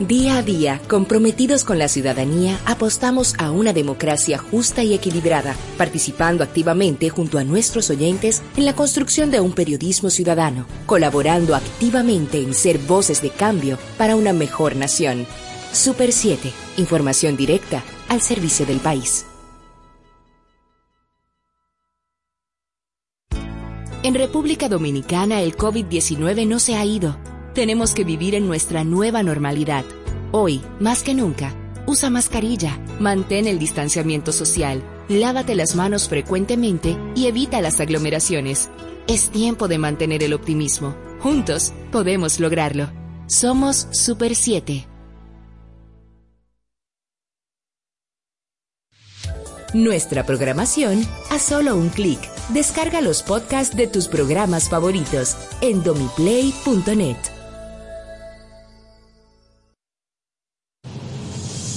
Día a día, comprometidos con la ciudadanía, apostamos a una democracia justa y equilibrada, participando activamente junto a nuestros oyentes en la construcción de un periodismo ciudadano, colaborando activamente en ser voces de cambio para una mejor nación. Super 7, información directa al servicio del país. En República Dominicana el COVID-19 no se ha ido tenemos que vivir en nuestra nueva normalidad. Hoy, más que nunca, usa mascarilla, mantén el distanciamiento social, lávate las manos frecuentemente y evita las aglomeraciones. Es tiempo de mantener el optimismo. Juntos podemos lograrlo. Somos Super 7. Nuestra programación a solo un clic. Descarga los podcasts de tus programas favoritos en domiplay.net.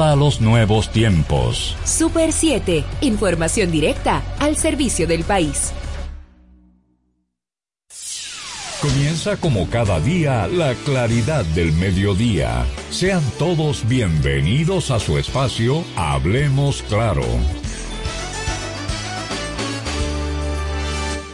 a los nuevos tiempos. Super 7, información directa al servicio del país. Comienza como cada día la claridad del mediodía. Sean todos bienvenidos a su espacio Hablemos Claro.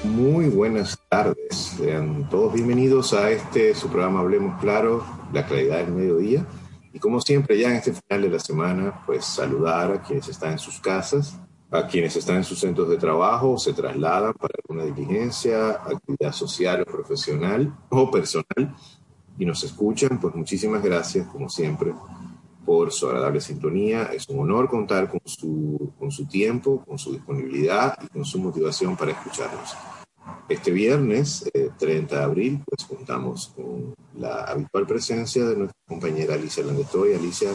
Muy buenas tardes. Sean todos bienvenidos a este su programa Hablemos Claro, la claridad del mediodía. Y como siempre, ya en este final de la semana, pues saludar a quienes están en sus casas, a quienes están en sus centros de trabajo, se trasladan para alguna diligencia, actividad social o profesional o personal y nos escuchan, pues muchísimas gracias, como siempre, por su agradable sintonía. Es un honor contar con su, con su tiempo, con su disponibilidad y con su motivación para escucharnos. Este viernes, 30 eh, de abril, pues contamos con la habitual presencia de nuestra compañera Alicia Landestoy. Alicia,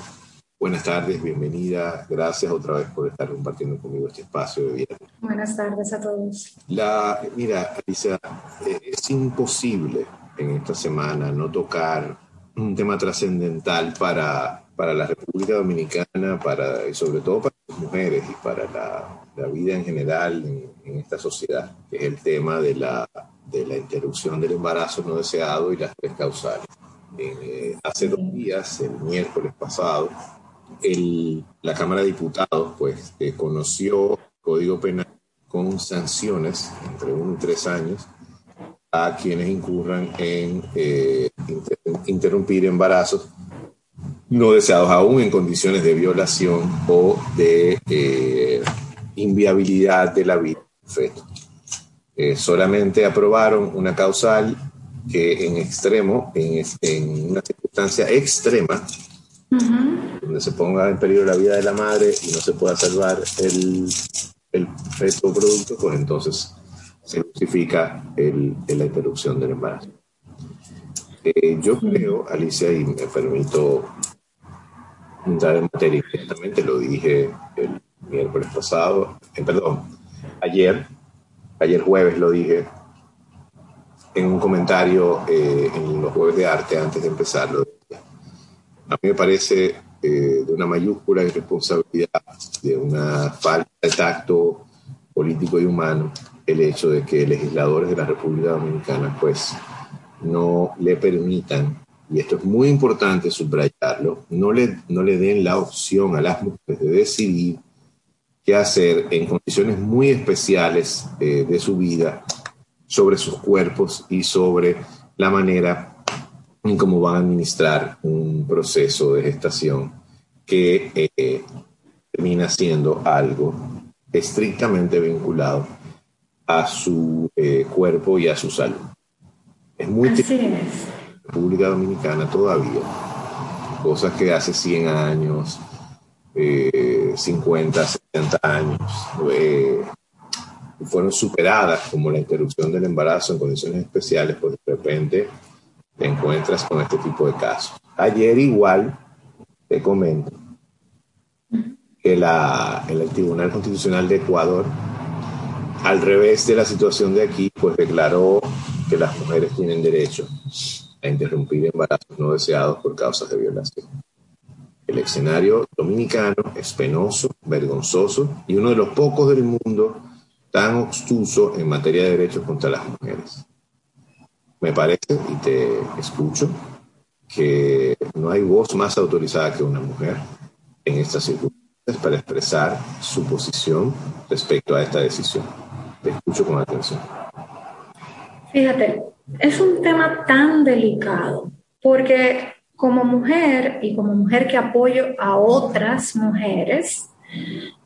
buenas tardes, bienvenida. Gracias otra vez por estar compartiendo conmigo este espacio de viernes. Buenas tardes a todos. La, mira, Alicia, eh, es imposible en esta semana no tocar un tema trascendental para, para la República Dominicana, para, y sobre todo para las mujeres y para la, la vida en general en, esta sociedad, que es el tema de la, de la interrupción del embarazo no deseado y las tres causales. Eh, hace dos días, el miércoles pasado, el, la Cámara de Diputados pues, eh, conoció el Código Penal con sanciones entre uno y tres años a quienes incurran en eh, interrumpir embarazos no deseados aún en condiciones de violación o de inviabilidad de la vida feto. Eh, solamente aprobaron una causal que en extremo, en, en una circunstancia extrema, donde se ponga en peligro la vida de la madre y no se pueda salvar el, el feto producto, pues entonces se justifica el, la interrupción del embarazo. Eh, yo creo, Alicia, y me permito entrar en materia, inmediatamente lo dije el miércoles pasado, eh, perdón, ayer, ayer jueves lo dije en un comentario eh, en los jueves de arte antes de empezarlo. A mí me parece eh, de una mayúscula irresponsabilidad, de una falta de tacto político y humano, el hecho de que legisladores de la República Dominicana pues no le permitan, y esto es muy importante subrayarlo, no le, no le den la opción a las mujeres de decidir qué hacer en condiciones muy especiales eh, de su vida sobre sus cuerpos y sobre la manera en cómo van a administrar un proceso de gestación que eh, termina siendo algo estrictamente vinculado a su eh, cuerpo y a su salud. Es muy Así en República Dominicana todavía, cosas que hace 100 años, 50, 70 años eh, fueron superadas, como la interrupción del embarazo en condiciones especiales, pues de repente te encuentras con este tipo de casos. Ayer igual te comento que la, el Tribunal Constitucional de Ecuador, al revés de la situación de aquí, pues declaró que las mujeres tienen derecho a interrumpir embarazos no deseados por causas de violación. El escenario dominicano es penoso, vergonzoso y uno de los pocos del mundo tan obstuso en materia de derechos contra las mujeres. Me parece, y te escucho, que no hay voz más autorizada que una mujer en estas circunstancias para expresar su posición respecto a esta decisión. Te escucho con atención. Fíjate, es un tema tan delicado porque como mujer y como mujer que apoyo a otras mujeres,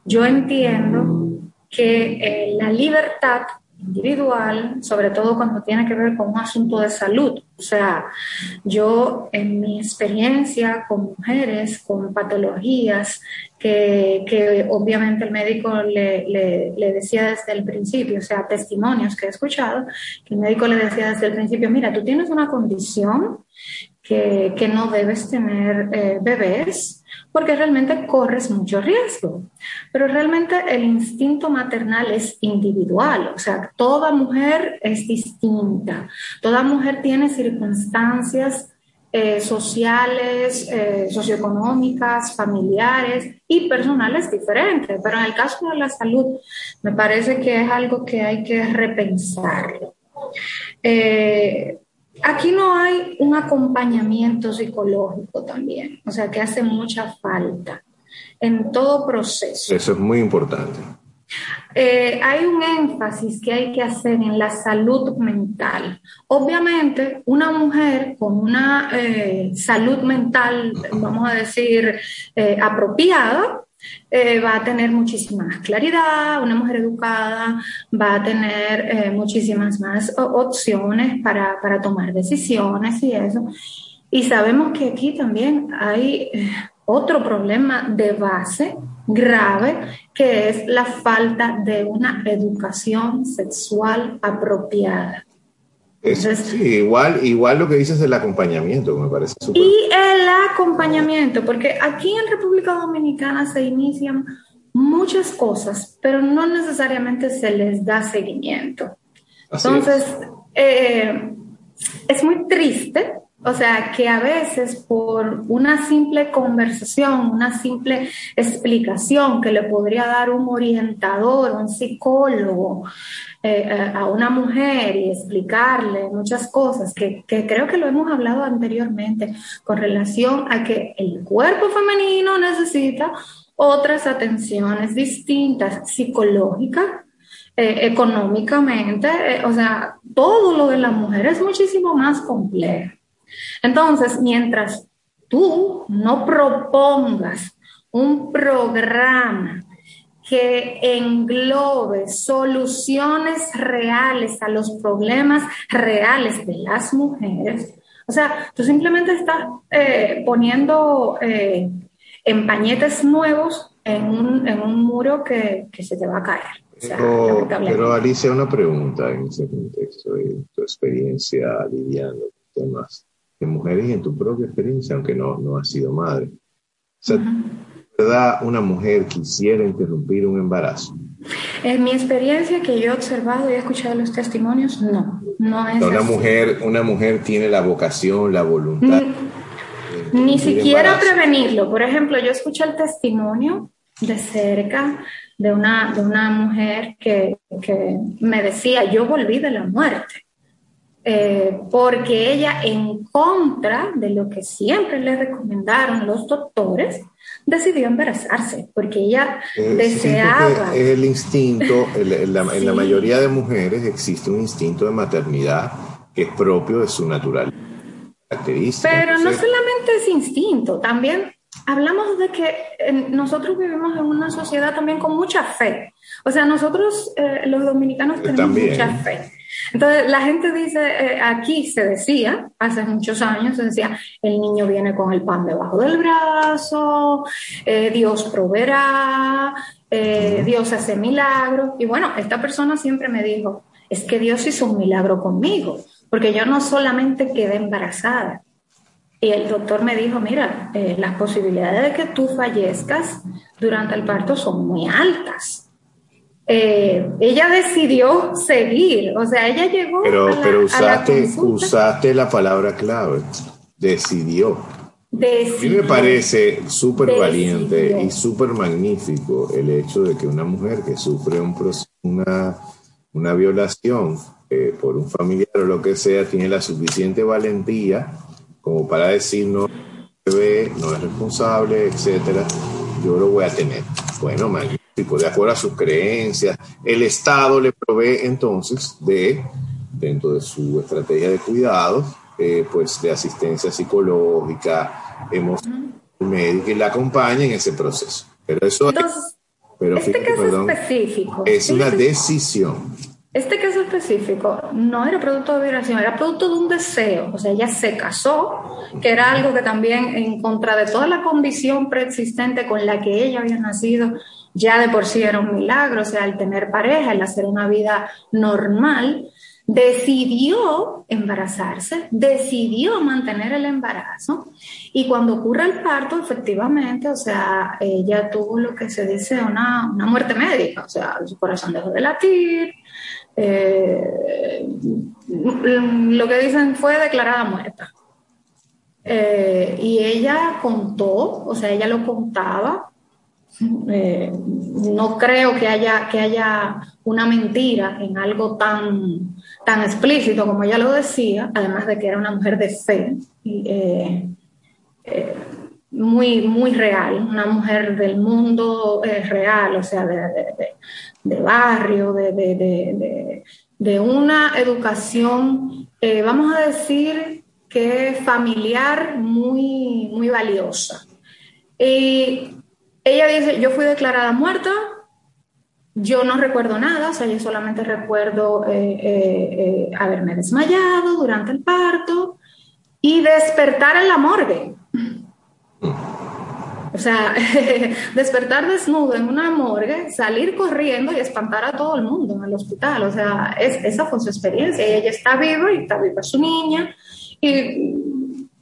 yo entiendo que eh, la libertad individual, sobre todo cuando tiene que ver con un asunto de salud. O sea, yo en mi experiencia con mujeres con patologías que, obviamente el médico le, le, decía desde el principio, o sea, testimonios que he escuchado, que el médico le decía desde el principio, mira, tú tienes una condición que, no debes tener eh, bebés porque realmente corres mucho riesgo. Pero realmente el instinto maternal es individual, o sea, toda mujer es distinta, toda mujer tiene circunstancias eh, sociales, eh, socioeconómicas, familiares y personales diferentes, pero en el caso de la salud me parece que es algo que hay que repensarlo. Eh, Aquí no hay un acompañamiento psicológico también, o sea que hace mucha falta en todo proceso. Eso es muy importante. Eh, hay un énfasis que hay que hacer en la salud mental. Obviamente, una mujer con una eh, salud mental, vamos a decir, eh, apropiada, eh, va a tener muchísima más claridad, una mujer educada va a tener eh, muchísimas más opciones para, para, tomar decisiones y eso. Y sabemos que aquí también hay eh, otro problema de base grave, que es la falta de una educación sexual apropiada sí, igual, igual lo que dices del acompañamiento, me parece súper. Y el acompañamiento, porque aquí en República Dominicana se inician muchas cosas, pero no necesariamente se les da seguimiento. Entonces, eh, es muy triste o sea, que a veces por una simple conversación, una simple explicación que le podría dar un orientador, un psicólogo eh, eh, a una mujer y explicarle muchas cosas, que, creo que lo hemos hablado anteriormente con relación a que el cuerpo femenino necesita otras atenciones distintas, psicológicas, eh, económicamente, o sea, todo lo de la mujer es muchísimo más complejo. Entonces, mientras tú no propongas un programa que englobe soluciones reales a los problemas reales de las mujeres, o sea, tú simplemente estás eh, poniendo eh, empañetes nuevos en un, muro que, se te va a caer. pero, Alicia, una pregunta en ese contexto de tu experiencia lidiando con temas en mujeres y en tu propia experiencia, aunque no, no has sido madre. O sea, ¿verdad una mujer quisiera interrumpir un embarazo? En mi experiencia que yo he observado y he escuchado los testimonios, no, no es una mujer Una mujer tiene la vocación, la voluntad. Ni, siquiera prevenirlo. Por ejemplo, yo escuché el testimonio de cerca de una, de una mujer que, que me decía, yo volví de la muerte. Eh, porque ella, en contra de lo que siempre le recomendaron los doctores, decidió embarazarse, porque ella eh, deseaba... es el instinto, en la, mayoría de mujeres existe un instinto de maternidad que es propio de su natural característica. Pero no solamente es instinto, también hablamos de que nosotros vivimos en una sociedad también con mucha fe. O sea, nosotros eh, los dominicanos tenemos mucha fe. Entonces, la gente dice, eh, aquí se decía, hace muchos años, se decía, el niño viene con el pan debajo del brazo, eh, Dios proveerá, eh, Dios hace milagros. Y bueno, esta persona siempre me dijo, es que Dios hizo un milagro conmigo, porque yo no solamente quedé embarazada, Y el doctor me dijo, mira, las posibilidades de que tú fallezcas durante el parto son muy altas. Eh, ella decidió seguir, o sea, ella llegó. Pero, pero usaste, usaste la palabra clave, decidió. A mí me parece súper valiente y súper magnífico el hecho de que una mujer que sufre un una, una violación eh, por un familiar o lo que sea tiene la suficiente valentía como para decir no no es responsable, etcétera, yo lo voy a tener. Bueno, magnífico, de acuerdo a sus creencias. El Estado le provee entonces de, dentro de su estrategia de cuidados, eh, pues de asistencia psicológica, emocional, médica y la acompaña en ese proceso. Pero eso pero este caso específico. Es una decisión. Este caso específico no era producto de violación, era producto de un deseo. O sea, ella se casó, que era algo que también en contra de toda la condición preexistente con la que ella había nacido, ya de por sí era un milagro. O sea, al tener pareja, el hacer una vida normal, decidió embarazarse, decidió mantener el embarazo y cuando ocurre el parto, efectivamente, o sea, ella tuvo lo que se dice una, una muerte médica, o sea, su corazón dejó de latir, eh, lo que dicen fue declarada muerta. Eh, y ella contó, o sea, ella lo contaba. Eh, no creo que haya, que haya una mentira en algo tan, tan explícito como ella lo decía, además de que era una mujer de fe, muy, muy real, una mujer del mundo real, o sea, de, de barrio, de, una educación, eh, vamos a decir que familiar muy, muy valiosa. Y ella dice, yo fui declarada muerta, yo no recuerdo nada, o sea, yo solamente recuerdo eh, eh, haberme desmayado durante el parto y despertar en la morgue. O sea, despertar desnudo en una morgue, salir corriendo y espantar a todo el mundo en el hospital. O sea, esa fue su experiencia. Ella está viva y está viva su niña. Y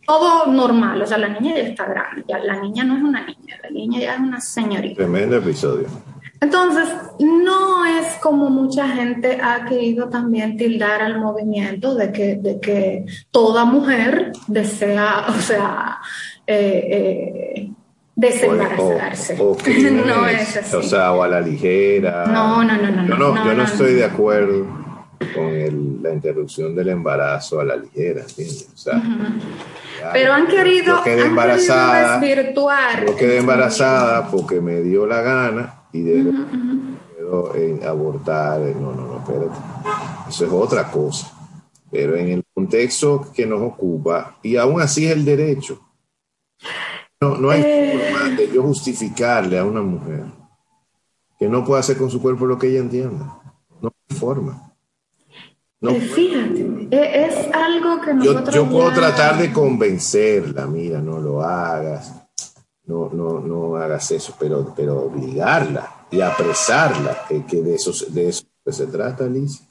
todo normal. O sea, la niña ya está grande. Ya, la niña no es una niña, la niña ya es una señorita. Tremendo episodio. Entonces, no es como mucha gente ha querido también tildar al movimiento de que, de que toda mujer desea, o sea, eh, eh, desembarazarse. O, no es así. O sea, o a la ligera. No, no, no, no. Yo no, yo no, estoy de acuerdo con la interrupción del embarazo a la ligera, ¿entiendes? O sea, Pero han querido, yo quedé embarazada, desvirtuar. Yo quedé embarazada porque me dio la gana y de en abortar. No, no, no, espérate. Eso es otra cosa. Pero en el contexto que nos ocupa, y aún así es el derecho. No, no hay eh. forma de yo justificarle a una mujer que no pueda hacer con su cuerpo lo que ella entienda. No hay forma. No eh, Fíjate, e, es algo que nosotros. Yo, yo puedo tratar de convencerla, mira, no lo hagas, no, no, no hagas eso, pero, pero obligarla y apresarla, que, que de, eso, de eso se trata, Liz.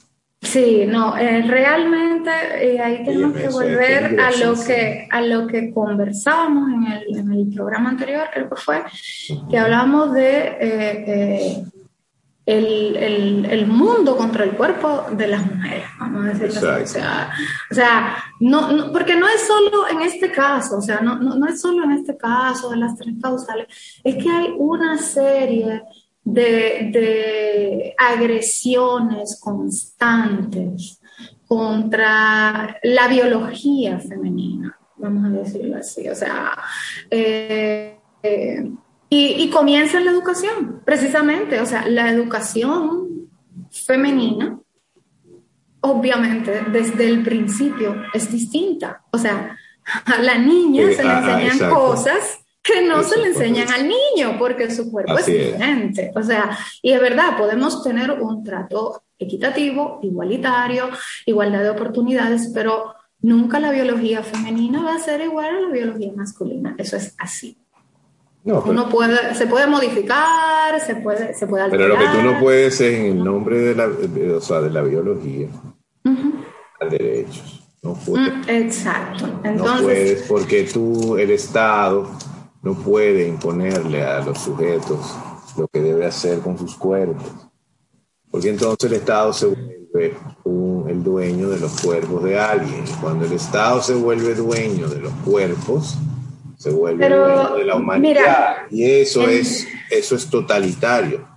Sí, no, eh, realmente eh, ahí tenemos que volver a lo que, a lo que conversábamos en el, en el programa anterior, creo que fue, que hablábamos de eh, el, el, mundo contra el cuerpo de las mujeres, vamos a decirlo así. O sea, o sea no, porque no es solo en este caso, o sea, no, no, no es solo en este caso de las tres causales, es que hay una serie de, agresiones constantes contra la biología femenina, vamos a decirlo así. O sea, eh, eh, y, comienza en la educación, precisamente. O sea, la educación femenina, obviamente, desde el principio es distinta. O sea, a la niña se le ah, ah, enseñan cosas que no se le enseñan al niño porque su cuerpo es diferente. O sea, y es verdad, podemos tener un trato equitativo, igualitario, igualdad de oportunidades, pero nunca la biología femenina va a ser igual a la biología masculina. Eso es así. No, Uno puede, se puede modificar, se puede, se puede alterar. Pero lo que tú no puedes es en el nombre de la, o sea, de la biología, al derechos. No puedes. Mm, exacto. Entonces, no puedes porque tú, el Estado, no puede imponerle a los sujetos lo que debe hacer con sus cuerpos. Porque entonces el Estado se vuelve el dueño de los cuerpos de alguien. Cuando el Estado se vuelve dueño de los cuerpos, se vuelve dueño de la humanidad. y eso, es, eso es totalitario.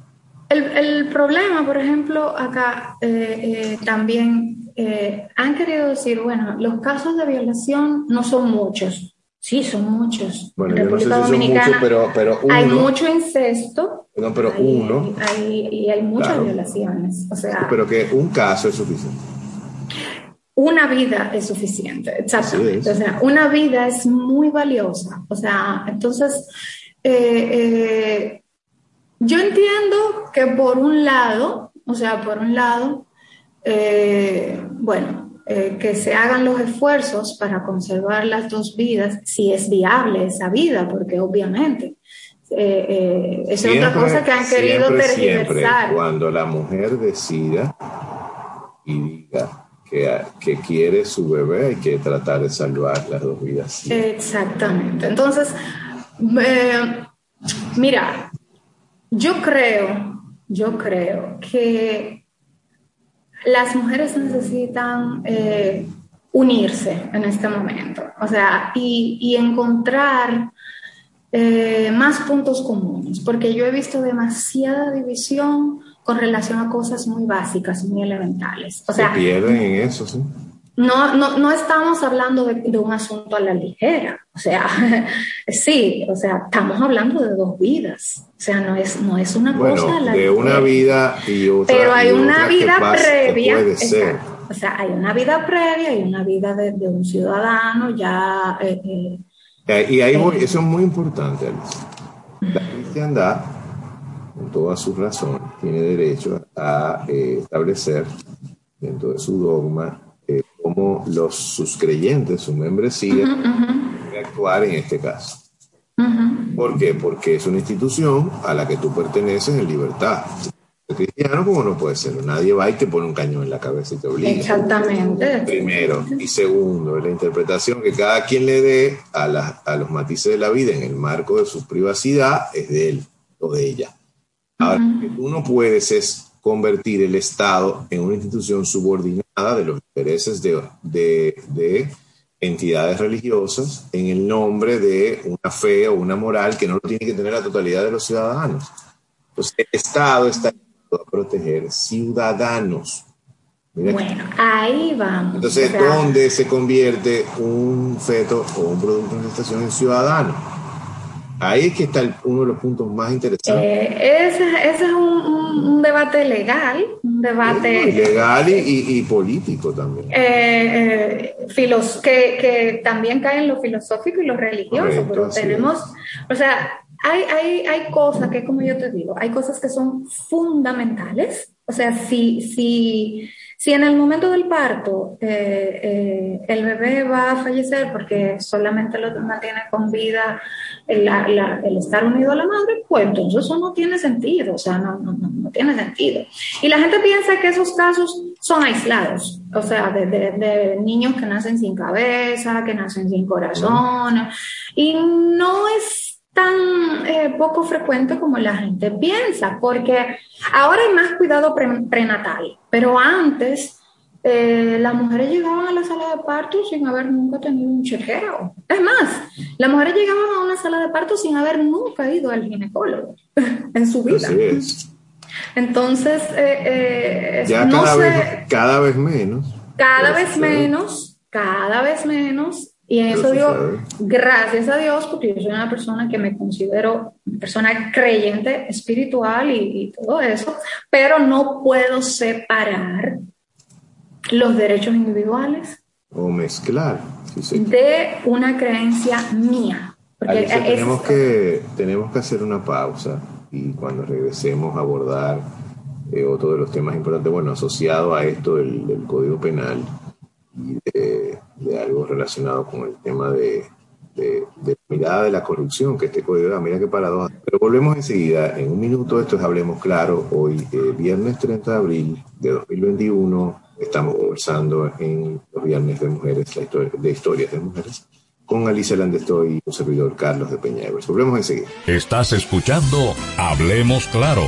El, problema, por ejemplo, acá eh, eh, también eh, han querido decir, bueno, los casos de violación no son muchos. Sí, son muchos. Bueno, en República Dominicana pero, pero hay mucho incesto. No, pero uno. y hay muchas violaciones. O sea, pero que un caso es suficiente. Una vida es suficiente, exactamente. O sea, una vida es muy valiosa. O sea, entonces, yo entiendo que por un lado, o sea, por un lado, eh, bueno, eh, que se hagan los esfuerzos para conservar las dos vidas, si es viable esa vida, porque obviamente eh, es otra cosa que han querido tergiversar. cuando la mujer decida y diga que, quiere su bebé, hay que tratar de salvar las dos vidas. Exactamente. Entonces, mira, yo creo, yo creo que las mujeres necesitan eh, unirse en este momento, o sea, y, encontrar eh, más puntos comunes, porque yo he visto demasiada división con relación a cosas muy básicas, muy elementales. O sea, Se pierden en eso, sí no, no, no estamos hablando de, un asunto a la ligera, o sea, sí, o sea, estamos hablando de dos vidas, o sea, no es, no es una cosa a la de una vida y otra. Pero hay una vida previa, o sea, hay una vida previa y una vida de, un ciudadano ya... Eh, eh, eh, y ahí eso es muy importante, Alice. La cristiandad, con todas sus razones, tiene derecho a establecer dentro de su dogma cómo los, sus creyentes, su membresía, uh actuar en este caso. ¿Por qué? Porque es una institución a la que tú perteneces en libertad. El cristiano, como no puede ser, nadie va y te pone un cañón en la cabeza y te obliga. Exactamente. Primero. Y segundo, la interpretación que cada quien le dé a, a los matices de la vida en el marco de su privacidad es de él o de ella. Ahora, lo que tú no puedes es convertir el Estado en una institución subordinada de los intereses de, de, entidades religiosas en el nombre de una fe o una moral que no lo tiene que tener la totalidad de los ciudadanos. Entonces, el Estado está a proteger ciudadanos. bueno, ahí vamos. Entonces, ¿dónde se convierte un feto o un producto de gestación en ciudadano? Ahí es que está uno de los puntos más interesantes. Eh, ese, es un, debate legal, un debate... legal y, político también. Eh, eh que, que, también cae en lo filosófico y lo religioso, pero tenemos, o sea, hay, hay, hay cosas que, como yo te digo, hay cosas que son fundamentales. O sea, si, si, si en el momento del parto eh, eh, el bebé va a fallecer porque solamente lo mantiene con vida el, estar unido a la madre, pues entonces eso no tiene sentido, o sea, no, tiene sentido. Y la gente piensa que esos casos son aislados, o sea, de, de, niños que nacen sin cabeza, que nacen sin corazón, y no es tan eh, poco frecuente como la gente piensa, porque ahora hay más cuidado prenatal, pero antes eh, las mujeres llegaban a la sala de parto sin haber nunca tenido un chequeo. Es más, las mujeres llegaban a una sala de parto sin haber nunca ido al ginecólogo en su vida. Entonces, eh, eh, ya cada, vez, cada vez menos. Cada vez menos, cada vez menos. Y en eso digo, gracias a Dios, porque yo soy una persona que me considero una persona creyente, espiritual y todo eso, pero no puedo separar los derechos individuales. O mezclar. De una creencia mía. Porque tenemos, que, tenemos que hacer una pausa y cuando regresemos a abordar eh, otro de los temas importantes, bueno, asociado a esto del, Código Penal y de, algo relacionado con el tema de, de, de, mirada de la corrupción, que este código, mira qué paradoja. Pero volvemos enseguida, en un minuto, esto es Hablemos Claro, hoy, eh, viernes 30 de abril de 2021 estamos conversando en los viernes de mujeres, de historias de mujeres, con Alicia Landestoy y su servidor Carlos de Peña Volvemos enseguida. Estás escuchando Hablemos Claro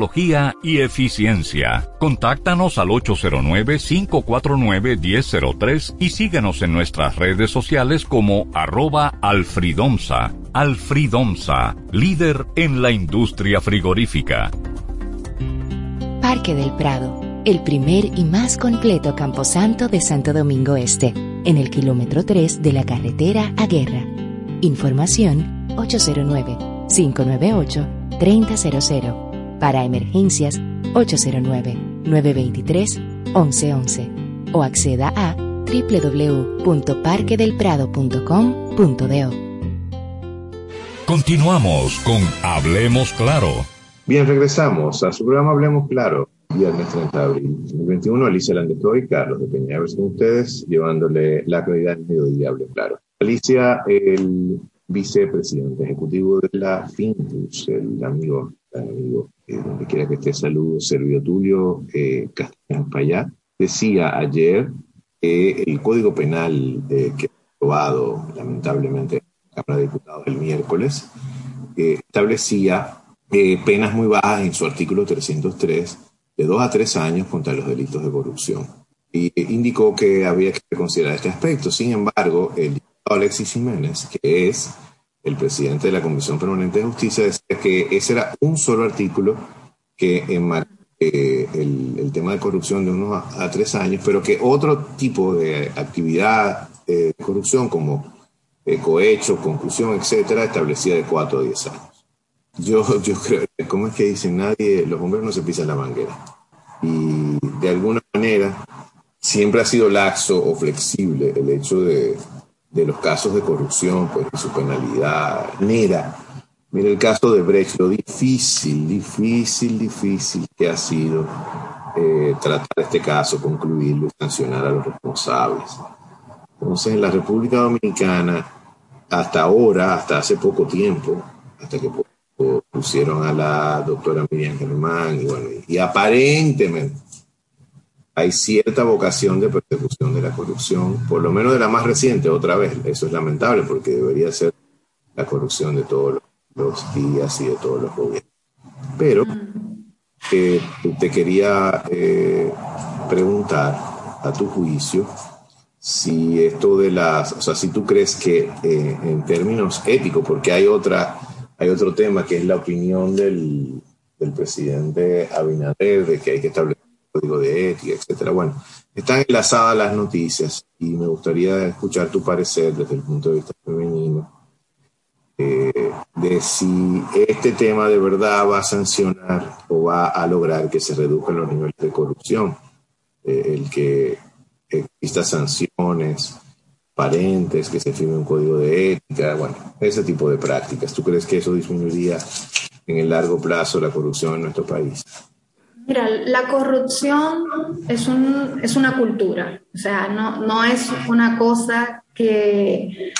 y eficiencia. Contáctanos al 809-549-1003 y síguenos en nuestras redes sociales como arroba alfridomsa. Alfridomsa, líder en la industria frigorífica. Parque del Prado, el primer y más completo camposanto de Santo Domingo Este, en el kilómetro 3 de la carretera a Guerra. Información 809 598 3000 para emergencias 809-923-1111 o acceda a www.parquedelprado.com.do. Continuamos con Hablemos Claro. Bien, regresamos a su programa Hablemos Claro, viernes 30 de abril 2021. Alicia Landestoy y Carlos de Peñaveres con ustedes, llevándole la actualidad del mediodía Hablemos Claro. Alicia, el vicepresidente ejecutivo de la FINTUS, el amigo, amigo eh, donde quiera que esté, saludos, Servio Tulio eh, Payá, decía ayer que el Código Penal eh, que ha aprobado lamentablemente en la Cámara de Diputados el miércoles eh, establecía penas muy bajas en su artículo 303 de dos a tres años contra los delitos de corrupción. Y indicó que había que considerar este aspecto. Sin embargo, el diputado Alexis Jiménez, que es el presidente de la Comisión Permanente de Justicia, decía que ese era un solo artículo que enmarca eh, el, tema de corrupción de unos a, tres años, pero que otro tipo de actividad eh, de corrupción como eh, cohecho, conclusión, etcétera, establecía de cuatro a diez años. Yo, yo creo, ¿cómo es que dicen? Nadie, los bomberos no se pisan la manguera. Y de alguna manera siempre ha sido laxo o flexible el hecho de de los casos de corrupción, pues su penalidad. Mira, mira el caso de Brecht, lo difícil, difícil, difícil que ha sido eh, tratar este caso, concluirlo y sancionar a los responsables. Entonces, en la República Dominicana, hasta ahora, hasta hace poco tiempo, hasta que pusieron a la doctora Miriam Germán, bueno, y aparentemente hay cierta vocación de persecución de la corrupción, por lo menos de la más reciente, otra vez. Eso es lamentable porque debería ser la corrupción de todos los días y de todos los gobiernos. Pero eh, te quería eh, preguntar a tu juicio si esto de las, o sea, si tú crees que eh, en términos éticos, porque hay otra, hay otro tema que es la opinión del, del presidente Abinader de que hay que establecer código de ética, etcétera. Bueno, están enlazadas las noticias y me gustaría escuchar tu parecer desde el punto de vista femenino eh, de si este tema de verdad va a sancionar o va a lograr que se reduzcan los niveles de corrupción, eh, el que exista sanciones parentes, que se firme un código de ética, bueno, ese tipo de prácticas. ¿Tú crees que eso disminuiría en el largo plazo la corrupción en nuestro país? Mira, la corrupción es, un, es una cultura, o sea, no, no es una cosa que,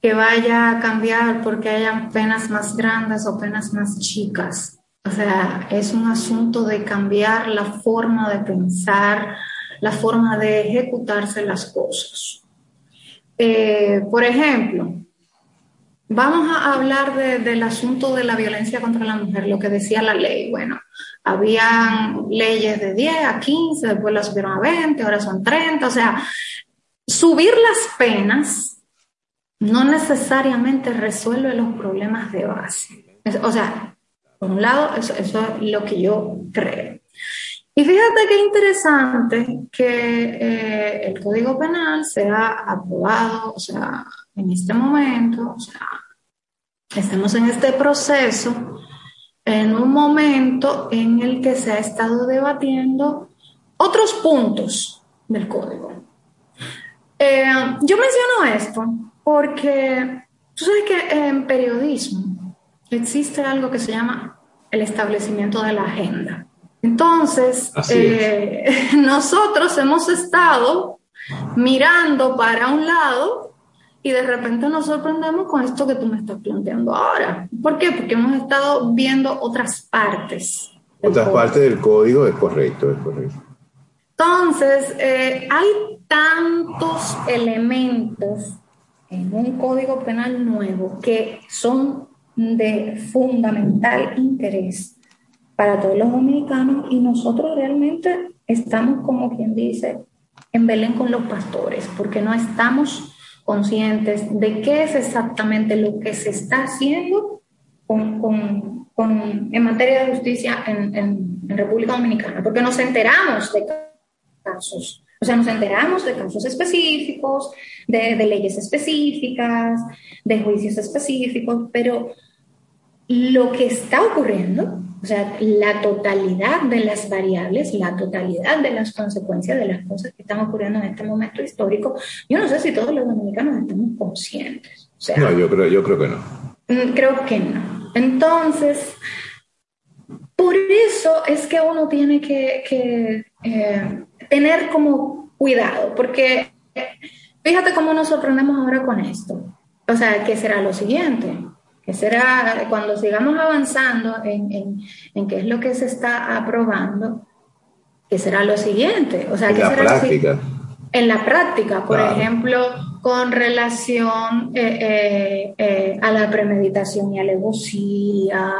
que vaya a cambiar porque hayan penas más grandes o penas más chicas. O sea, es un asunto de cambiar la forma de pensar, la forma de ejecutarse las cosas. Eh, por ejemplo, vamos a hablar del asunto de la violencia contra la mujer, lo que decía la ley. Bueno, habían leyes de 10 a 15, después las subieron a 20, ahora son 30. O sea, subir las penas no necesariamente resuelve los problemas de base. O sea, por un lado, eso, es lo que yo creo. Y fíjate qué interesante que eh, el Código Penal sea aprobado, o sea, en este momento, o sea, estemos en este proceso en un momento en el que se ha estado debatiendo otros puntos del código. Eh, yo menciono esto porque tú sabes que en periodismo existe algo que se llama el establecimiento de la agenda. Entonces, eh, nosotros hemos estado mirando para un lado y de repente nos sorprendemos con esto que tú me estás planteando ahora. ¿Por qué? Porque hemos estado viendo otras partes. Otras partes del código es correcto, es correcto. Entonces, eh, hay tantos elementos en un código penal nuevo que son de fundamental interés para todos los dominicanos y nosotros realmente estamos, como quien dice, en Belén con los pastores, porque no estamos conscientes de qué es exactamente lo que se está haciendo con, en materia de justicia en, en, República Dominicana, porque nos enteramos de casos, o sea, nos enteramos de casos específicos, de, de leyes específicas, de juicios específicos, pero lo que está ocurriendo o sea, la totalidad de las variables, la totalidad de las consecuencias de las cosas que están ocurriendo en este momento histórico, yo no sé si todos los dominicanos estamos conscientes. no, yo creo, yo creo que no. Mm, creo que no. Entonces, por eso es que uno tiene que, eh, tener como cuidado, porque fíjate cómo nos sorprendemos ahora con esto. O sea, ¿qué será lo siguiente? Será cuando sigamos avanzando en, en, qué es lo que se está aprobando, que será lo siguiente. O sea, en la práctica. En la práctica, por ejemplo, con relación eh, eh, eh, a la premeditación y alevosía,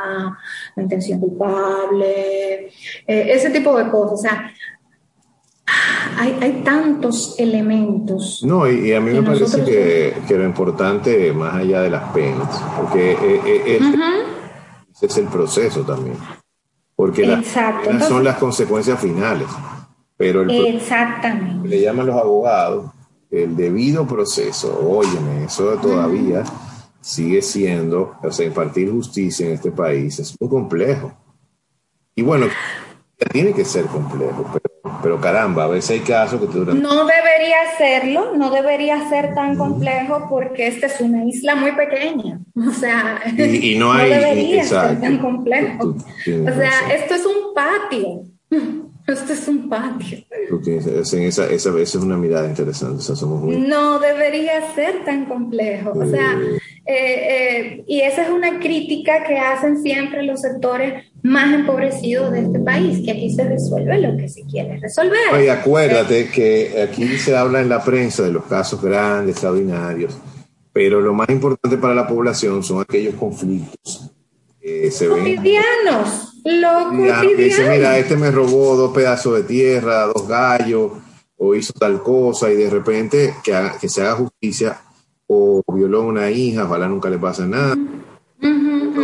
la intención culpable, ese tipo de cosas. O sea, hay, tantos elementos. No, y, a mí me parece que, lo importante, más allá de las penas, porque eh, eh, ese es el proceso también. Porque las son las consecuencias finales. Pero el Exactamente. le llaman los abogados el debido proceso, óyeme, eso todavía sigue siendo, o sea, impartir justicia en este país es muy complejo. Y bueno, tiene que ser complejo, pero, caramba, a veces hay casos que te duran. No debería serlo, no debería ser tan complejo porque esta es una isla muy pequeña. O sea, y, no, hay, debería ser tan complejo. o sea, esto es un patio. Esto es un patio. esa, esa, es una mirada interesante. No debería ser tan complejo. O sea, eh, eh, y esa es una crítica que hacen siempre los sectores más empobrecidos de este país, que aquí se resuelve lo que se quiere resolver. Oye, acuérdate que aquí se habla en la prensa de los casos grandes, extraordinarios, pero lo más importante para la población son aquellos conflictos que se ven. Cotidianos, lo Dice, mira, este me robó dos pedazos de tierra, dos gallos, o hizo tal cosa, y de repente que, que se haga justicia, o violó a una hija, ojalá nunca le pase nada, o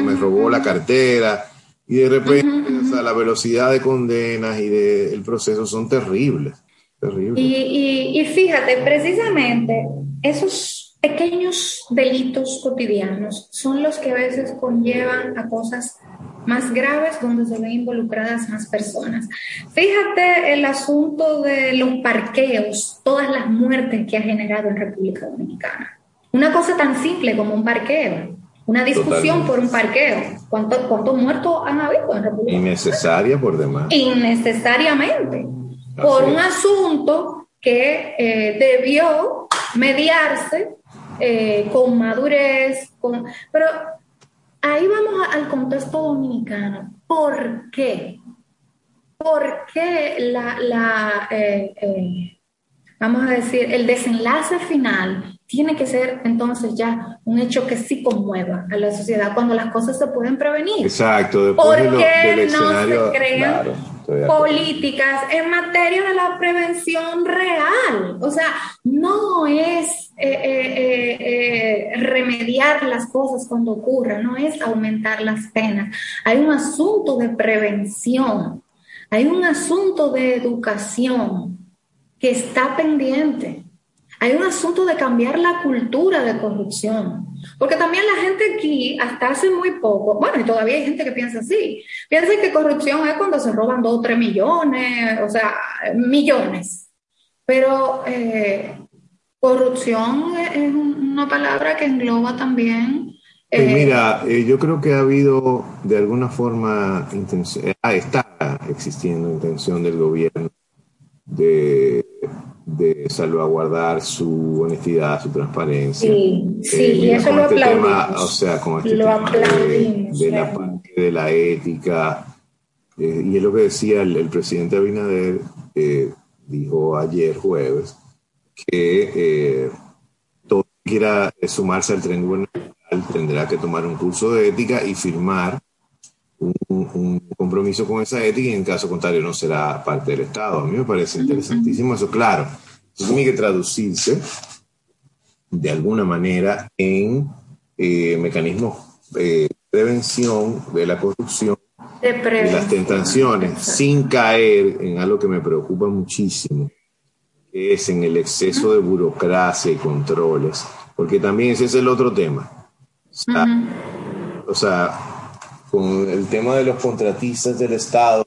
me robó la cartera y de repente, la velocidad de condenas y del proceso son terribles. terribles. Y, y, fíjate, precisamente esos pequeños delitos cotidianos son los que a veces conllevan a cosas más graves donde se ven involucradas más personas. Fíjate el asunto de los parqueos, todas las muertes que ha generado en República Dominicana. Una cosa tan simple como un parqueo una discusión por un parqueo. ¿Cuántos muertos han habido en República Innecesaria por demás. Innecesariamente. por un asunto que eh, debió mediarse eh, con madurez, con... pero ahí vamos al contexto dominicano. ¿Por qué? ¿Por qué la, la eh, vamos a decir, el desenlace final tiene que ser entonces ya un hecho que sí conmueva a la sociedad cuando las cosas se pueden prevenir. Exacto, porque no se crean políticas en materia de la prevención real. O sea, no es eh, eh, eh, remediar las cosas cuando ocurran, no es aumentar las penas. Hay un asunto de prevención, hay un asunto de educación que está pendiente. Hay un asunto de cambiar la cultura de corrupción. Porque también la gente aquí, hasta hace muy poco, bueno, y todavía hay gente que piensa así, piensa que corrupción es cuando se roban dos o tres millones, o sea, millones. Pero eh, corrupción es una palabra que engloba también pues eh, mira, eh, yo creo que ha habido de alguna forma, ah, está existiendo intención del gobierno de, salvaguardar su honestidad, su transparencia. Sí, sí, eh, y eso lo este o sea, con este tema de, la parte de la ética. y es lo que decía el, presidente Abinader, dijo ayer jueves, que todo quiera sumarse al tren gubernamental tendrá que tomar un curso de ética y firmar un, compromiso con esa ética y en caso contrario no será parte del Estado. A mí me parece interesantísimo eso, claro. Eso tiene que traducirse de alguna manera en eh, mecanismos de prevención de la corrupción, de, las tentaciones, sin caer en algo que me preocupa muchísimo, que es en el exceso de burocracia y controles, porque también ese es el otro tema o sea, con el tema de los contratistas del Estado,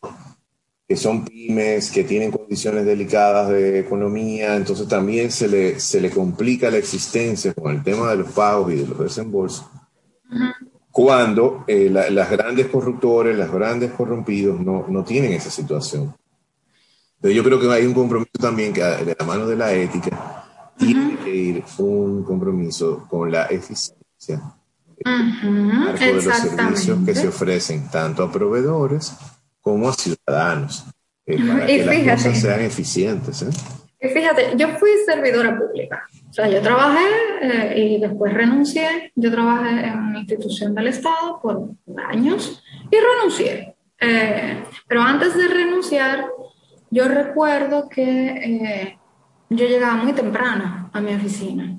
que son pymes, que tienen condiciones delicadas de economía, entonces también se le, se le complica la existencia con el tema de los pagos y de los desembolsos. Cuando eh, las grandes corruptores, los grandes corrompidos no, no tienen esa situación. Entonces yo creo que hay un compromiso también que de la mano de la ética tiene que ir un compromiso con la eficiencia marco de los servicios que se ofrecen tanto a proveedores como a ciudadanos, eh, para que las cosas sean eficientes. ¿eh? Y fíjate, yo fui servidora pública, o sea, yo trabajé eh, y después renuncié, yo trabajé en una institución del Estado por años y renuncié. pero antes de renunciar, yo recuerdo que yo llegaba muy temprano a mi oficina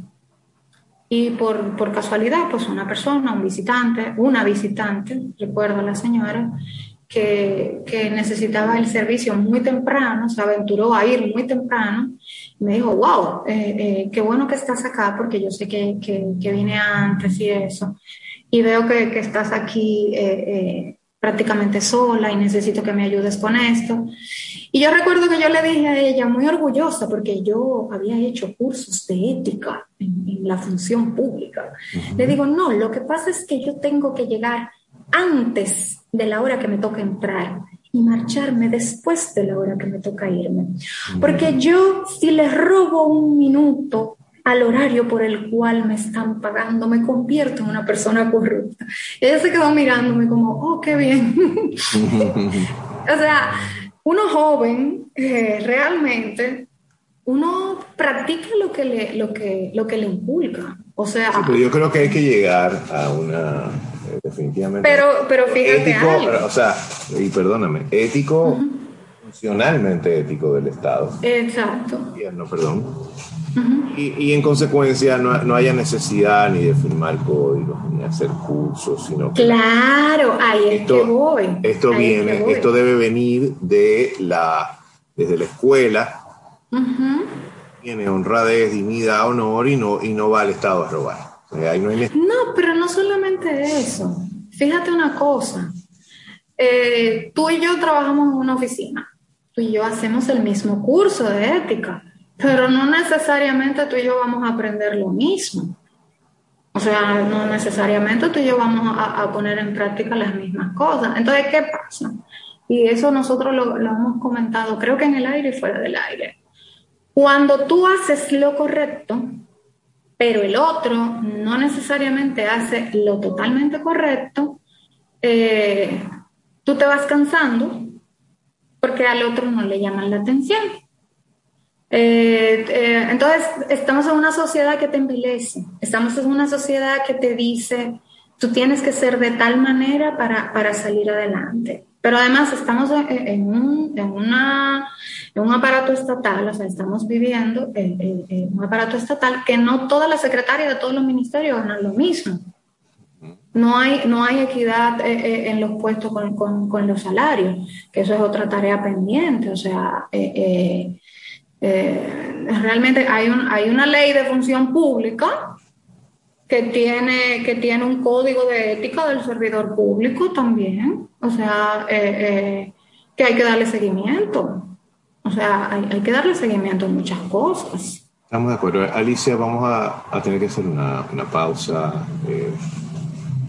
y por, por, casualidad, pues una persona, un visitante, una visitante, recuerdo a la señora, que, que, necesitaba el servicio muy temprano, se aventuró a ir muy temprano, y me dijo, wow, eh, eh, qué bueno que estás acá, porque yo sé que, que, que vine antes y eso, y veo que, estás aquí eh, prácticamente sola y necesito que me ayudes con esto. Y yo recuerdo que yo le dije a ella, muy orgullosa, porque yo había hecho cursos de ética en, la función pública. Le digo, no, lo que pasa es que yo tengo que llegar antes de la hora que me toca entrar y marcharme después de la hora que me toca irme. Porque yo, si les robo un minuto al horario por el cual me están pagando, me convierto en una persona corrupta. ella se quedó mirándome como, oh, qué bien. o sea, uno joven eh, realmente uno practica lo que le, lo que, lo que le inculca. O sea. yo creo que hay que llegar a una eh, definitivamente. Pero, pero fíjate. Ético, o sea, y perdóname, ético, funcionalmente ético del Estado. Exacto. No, perdón. Y, y, en consecuencia no, no, haya necesidad ni de firmar códigos ni hacer cursos, sino que claro, ahí es que voy. Esto viene, esto debe venir de la desde la escuela tiene honradez, dignidad, honor y no, y no va al Estado a robar. no, pero no solamente eso. Fíjate una cosa. Eh, tú y yo trabajamos en una oficina. Tú y yo hacemos el mismo curso de ética, pero no necesariamente tú y yo vamos a aprender lo mismo. O sea, no necesariamente tú y yo vamos a, poner en práctica las mismas cosas. Entonces, ¿qué pasa? Y eso nosotros lo, lo, hemos comentado, creo que en el aire y fuera del aire. Cuando tú haces lo correcto, pero el otro no necesariamente hace lo totalmente correcto, eh, tú te vas cansando porque al otro no le llaman la atención. Eh, eh, entonces, estamos en una sociedad que te envilece, estamos en una sociedad que te dice, tú tienes que ser de tal manera para, para salir adelante. Pero además estamos en, un, en, una, en un aparato estatal, o sea, estamos viviendo en, un aparato estatal que no todas las secretarias de todos los ministerios ganan lo mismo. No hay, no hay equidad eh, eh, en los puestos con, con, con, los salarios, que eso es otra tarea pendiente. O sea, eh, realmente hay, un, hay una ley de función pública que tiene, que tiene un código de ética del servidor público también. O sea, eh, eh, que hay que darle seguimiento. O sea, hay, hay, que darle seguimiento a muchas cosas. Estamos de acuerdo. Alicia, vamos a, a tener que hacer una, una pausa eh,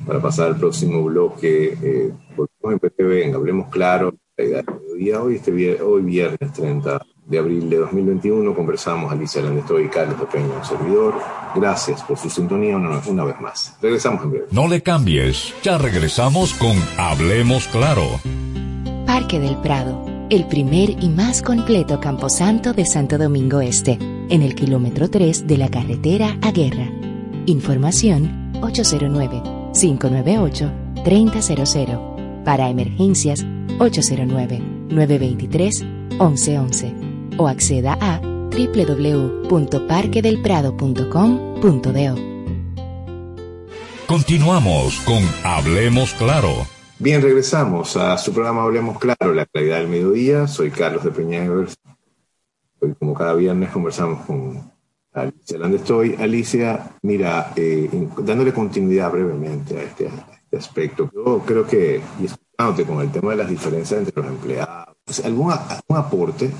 para pasar al próximo bloque. Eh, volvemos en PTV, Hablemos Claro. Hoy, este, hoy viernes 30 de abril de 2021 conversamos Alicia Landestoy y Carlos de Peña, servidor. Gracias por su sintonía una, una, vez más. Regresamos en breve. No le cambies, ya regresamos con Hablemos Claro. Parque del Prado, el primer y más completo camposanto de Santo Domingo Este, en el kilómetro 3 de la carretera a Guerra. Información 809-598-3000. Para emergencias 809-923-1111 o acceda a www.parquedelprado.com.do. Continuamos con Hablemos Claro. Bien, regresamos a su programa Hablemos Claro, la claridad del mediodía. Soy Carlos de Peña Hoy, como cada viernes, conversamos con Alicia ¿Dónde estoy. Alicia, mira, eh, dándole continuidad brevemente a este, a este, aspecto, yo creo que, y escuchándote con el tema de las diferencias entre los empleados, algún, algún aporte,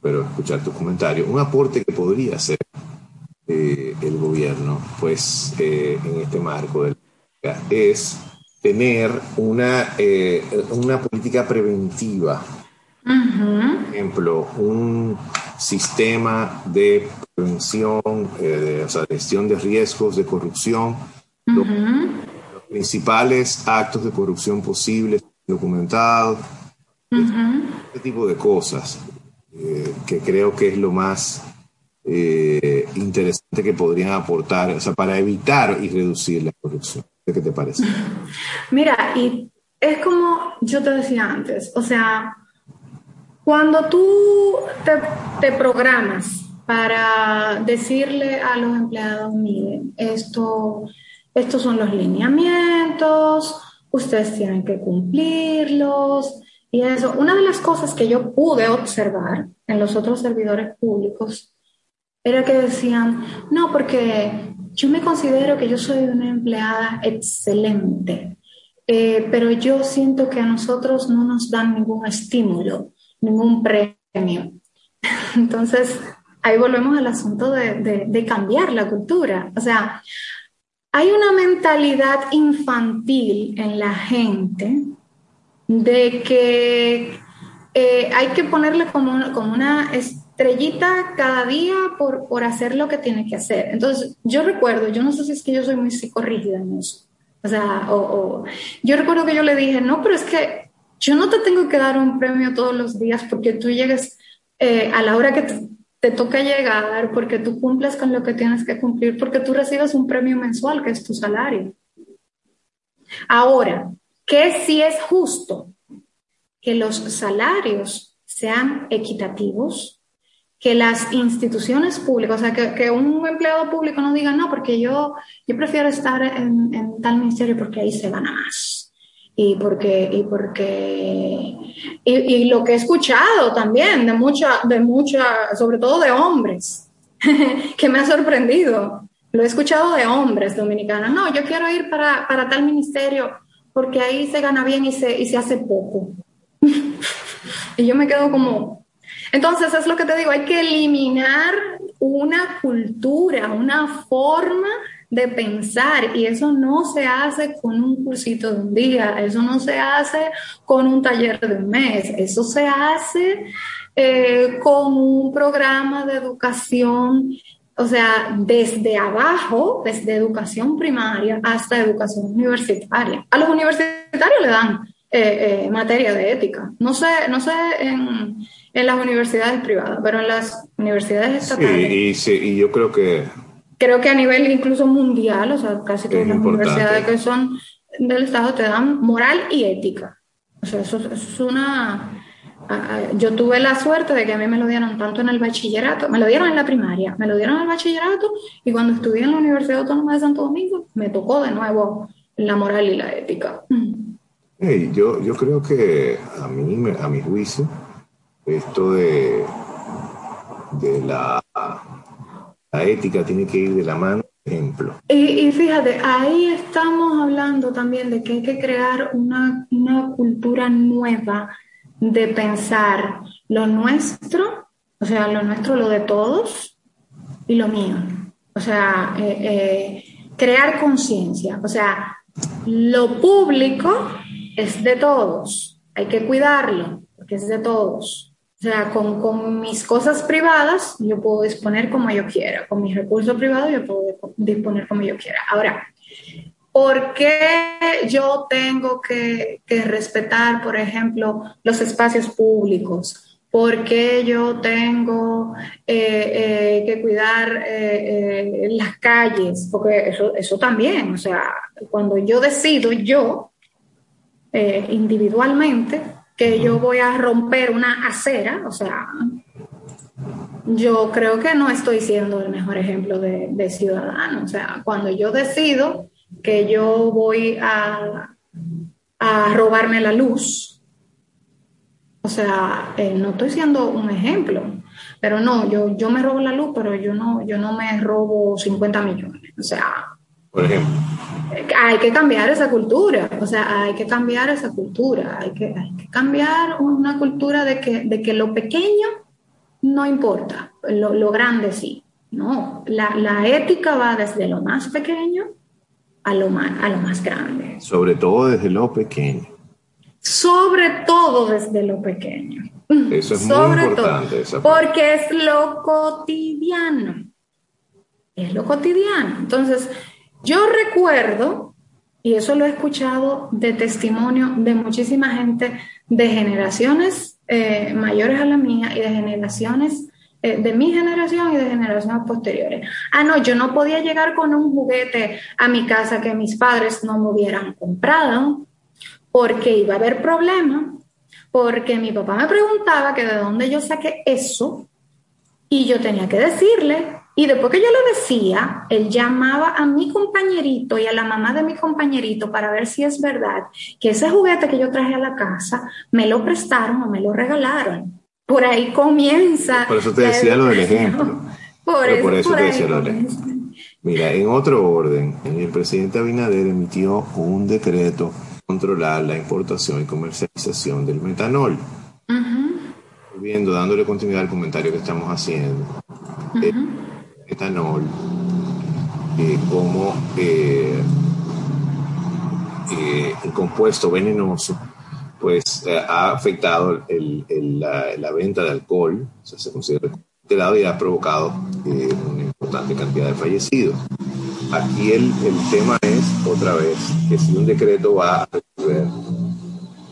pero escuchar tus comentarios, un aporte que podría hacer eh, el gobierno, pues eh, en este marco del es tener una, eh, una política preventiva. Por ejemplo, un sistema de prevención, de, o sea, gestión de riesgos de corrupción, los, los, principales actos de corrupción posibles documentados, este tipo de cosas, eh, que creo que es lo más eh, interesante que podrían aportar, o sea, para evitar y reducir la corrupción. ¿Qué te parece? Mira, y es como yo te decía antes, o sea, cuando tú te, te programas para decirle a los empleados, miren, esto, estos son los lineamientos, ustedes tienen que cumplirlos, y eso, una de las cosas que yo pude observar en los otros servidores públicos era que decían, no, porque yo me considero que yo soy una empleada excelente, eh, pero yo siento que a nosotros no nos dan ningún estímulo, ningún premio. Entonces, ahí volvemos al asunto de, de, de cambiar la cultura. O sea, hay una mentalidad infantil en la gente de que eh, hay que ponerle como, una estrellita cada día por, por, hacer lo que tiene que hacer. Entonces, yo recuerdo, yo no sé si es que yo soy muy psicorrígida en eso. O sea, o, o, yo recuerdo que yo le dije, no, pero es que yo no te tengo que dar un premio todos los días porque tú llegues eh, a la hora que te, te toca llegar, porque tú cumples con lo que tienes que cumplir, porque tú recibes un premio mensual, que es tu salario. Ahora, que si es justo que los salarios sean equitativos, que las instituciones públicas, o sea, que, un empleado público no diga, no, porque yo, yo prefiero estar en, tal ministerio porque ahí se gana más. Y porque, y porque, y, lo que he escuchado también de mucha, de mucha, sobre todo de hombres, que me ha sorprendido. Lo he escuchado de hombres dominicanos. No, yo quiero ir para, para tal ministerio porque ahí se gana bien y se, y se hace poco. y yo me quedo como... Entonces es lo que te digo, hay que eliminar una cultura, una forma de pensar y eso no se hace con un cursito de un día, eso no se hace con un taller de un mes, eso se hace eh, con un programa de educación o sea, desde abajo, desde educación primaria hasta educación universitaria. A los universitarios le dan eh, eh, materia de ética. No sé, no sé en, en, las universidades privadas, pero en las universidades estatales. Sí, y, sí, y yo creo que. Creo que a nivel incluso mundial, o sea, casi todas las universidades que son del Estado te dan moral y ética. O sea, eso, eso es una yo tuve la suerte de que a mí me lo dieron tanto en el bachillerato, me lo dieron en la primaria, me lo dieron en el bachillerato y cuando estudié en la Universidad Autónoma de Santo Domingo me tocó de nuevo la moral y la ética. Hey, yo, yo creo que a mí, a mi juicio, esto de, de la, la ética tiene que ir de la mano ejemplo. Y, fíjate, ahí estamos hablando también de que hay que crear una, una cultura nueva de pensar lo nuestro, o sea, lo nuestro, lo de todos, y lo mío. O sea, eh, eh, crear conciencia. O sea, lo público es de todos, hay que cuidarlo, porque es de todos. O sea, con, con, mis cosas privadas yo puedo disponer como yo quiera, con mis recursos privados yo puedo disponer como yo quiera. Ahora, ¿por qué yo tengo que, que respetar, por ejemplo, los espacios públicos? ¿Por qué yo tengo eh, eh, que cuidar eh, las calles? Porque eso, eso también, o sea, cuando yo decido yo individualmente que yo voy a romper una acera, o sea, yo creo que no estoy siendo el mejor ejemplo de, de ciudadano. O sea, cuando yo decido que yo voy a, a robarme la luz, o sea, eh, no estoy siendo un ejemplo, pero no, yo, yo me robo la luz, pero yo no, yo no me robo 50 millones. O sea, por ejemplo. Hay que cambiar esa cultura, o sea, hay que cambiar esa cultura, hay que, cambiar una cultura de que, de que lo pequeño no importa, lo, grande sí. No, la, la, ética va desde lo más pequeño a lo más, a lo más grande. Sobre todo desde lo pequeño sobre todo desde lo pequeño. Eso es muy importante. porque es lo cotidiano. Es lo cotidiano. Entonces, yo recuerdo, y eso lo he escuchado de testimonio de muchísima gente de generaciones eh, mayores a la mía y de generaciones de mi generación y de generaciones posteriores. Ah, no, yo no podía llegar con un juguete a mi casa que mis padres no me hubieran comprado porque iba a haber problemas, porque mi papá me preguntaba que de dónde yo saqué eso y yo tenía que decirle. Y después que yo lo decía, él llamaba a mi compañerito y a la mamá de mi compañerito para ver si es verdad que ese juguete que yo traje a la casa me lo prestaron o me lo regalaron. Por ahí comienza. Por eso te decía lo del ejemplo. Por, eso, te decía lo del ejemplo. Mira, en otro orden, el presidente Abinader emitió un decreto controlar la importación y comercialización del metanol. Viendo, dándole continuidad al comentario que estamos haciendo, el metanol eh, como eh, eh, el compuesto venenoso, pues ha afectado la, venta de alcohol, o sea, se considera y ha provocado una importante cantidad de fallecidos. Aquí el, tema es, otra vez, que si un decreto va a resolver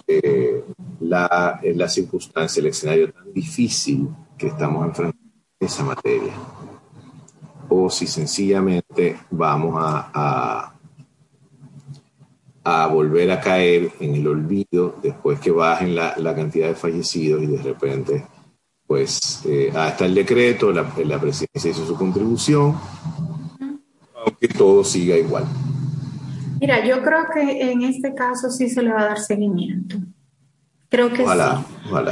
eh, la, la circunstancia, el escenario tan difícil que estamos enfrentando en esa materia, o si sencillamente vamos a, volver a caer en el olvido después que bajen la, cantidad de fallecidos y de repente, pues, eh, hasta el decreto, la, la presidencia hizo su contribución, aunque todo siga igual. Mira, yo creo que en este caso sí se le va a dar seguimiento. Creo que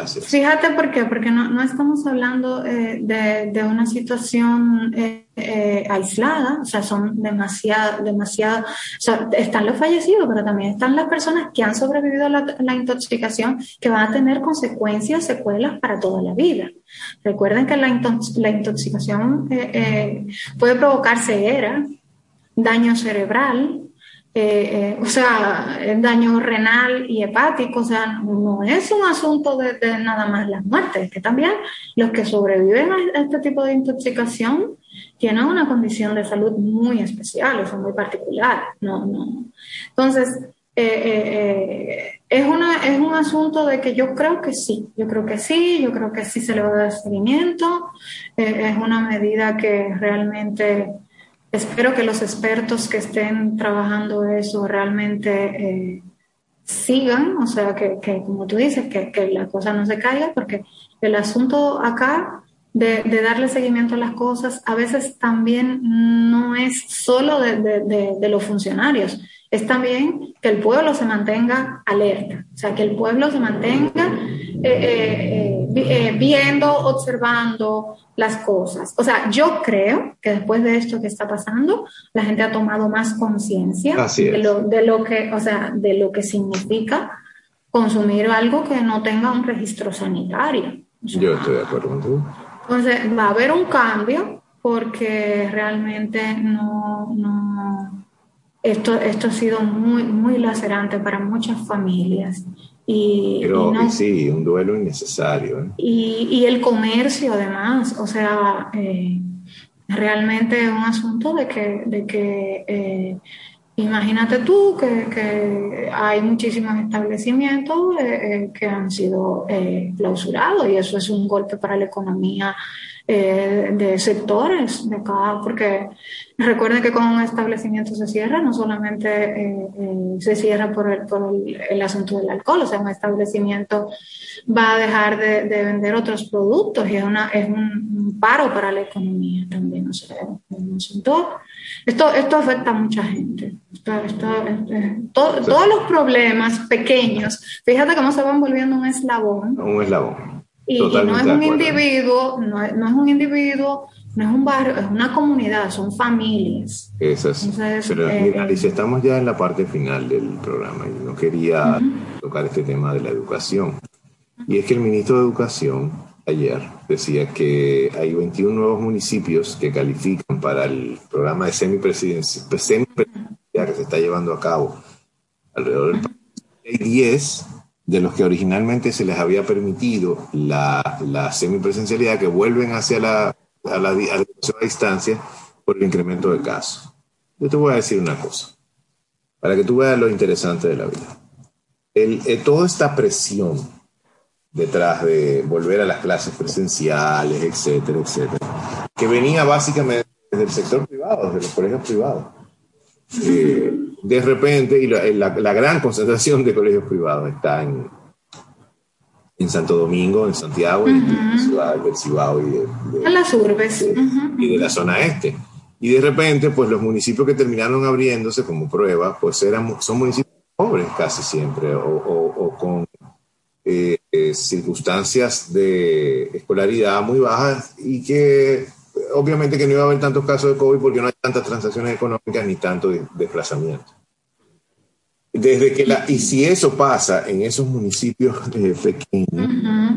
sí. Fíjate por qué, porque no, no estamos hablando eh, de, de, una situación eh, eh, aislada, o sea, son demasiado, demasiado, o sea, están los fallecidos, pero también están las personas que han sobrevivido a la, la intoxicación que van a tener consecuencias, secuelas para toda la vida. Recuerden que la, la intoxicación puede provocar ceguera, daño cerebral, eh, eh, o sea, daño renal y hepático, o sea, no es un asunto de, nada más las muertes, que también los que sobreviven a este tipo de intoxicación tienen una condición de salud muy especial, o sea, muy particular, no, no. Entonces, eh, es, una, es un asunto de que yo creo que sí, yo creo que sí, yo creo que sí se le va a dar seguimiento, es una medida que realmente espero que los expertos que estén trabajando eso realmente eh, sigan, o sea, que, como tú dices, que, la cosa no se caiga, porque el asunto acá de, darle seguimiento a las cosas a veces también no es solo de, los funcionarios, es también que el pueblo se mantenga alerta, o sea, que el pueblo se mantenga eh, eh, eh, viendo, observando las cosas. O sea, yo creo que después de esto que está pasando, la gente ha tomado más conciencia de lo, de lo que, o sea, de lo que significa consumir algo que no tenga un registro sanitario. yo estoy de acuerdo contigo. Entonces, va a haber un cambio porque realmente no, no esto, esto ha sido muy, muy lacerante para muchas familias. Y, Pero sí, un duelo innecesario. ¿eh? Y, y, el comercio además, o sea, eh, realmente es un asunto de que, de que eh, imagínate tú que, que, hay muchísimos establecimientos que han sido clausurados y eso es un golpe para la economía eh, de sectores de cada, porque recuerden que con un establecimiento se cierra, no solamente eh, eh, se cierra por, el, por el, asunto del alcohol, o sea, un establecimiento va a dejar de, vender otros productos y es, una, es un, paro para la economía también, o sea. Esto, esto afecta a mucha gente. todos los problemas pequeños, fíjate cómo se van volviendo un eslabón. Un eslabón y, no es un individuo, no es, un individuo, no es un barrio, es una comunidad, son familias. Esas. Pero eh, mira, Alicia, estamos ya en la parte final del programa y no quería tocar este tema de la educación. Y es que el ministro de Educación ayer decía que hay 21 nuevos municipios que califican para el programa de semipresidencia, semipresidencia que se está llevando a cabo alrededor del país. Hay 10 de los que originalmente se les había permitido la, la semipresencialidad que vuelven hacia la, a la, distancia por el incremento de casos. Yo te voy a decir una cosa, para que tú veas lo interesante de la vida. El, eh, toda esta presión detrás de volver a las clases presenciales, etcétera, etcétera, que venía básicamente del sector privado, de los colegios privados. Eh, de repente, y la, gran concentración de colegios privados está en, en Santo Domingo, en Santiago, y en ciudad del Cibao y de, las urbes. y de la zona este. Y de repente, pues los municipios que terminaron abriéndose como prueba, pues eran, son municipios pobres casi siempre, o, con eh, eh, circunstancias de escolaridad muy bajas y que obviamente que no iba a haber tantos casos de COVID porque no hay tantas transacciones económicas ni tanto desplazamiento. Desde que la, y si eso pasa en esos municipios eh, pequeños,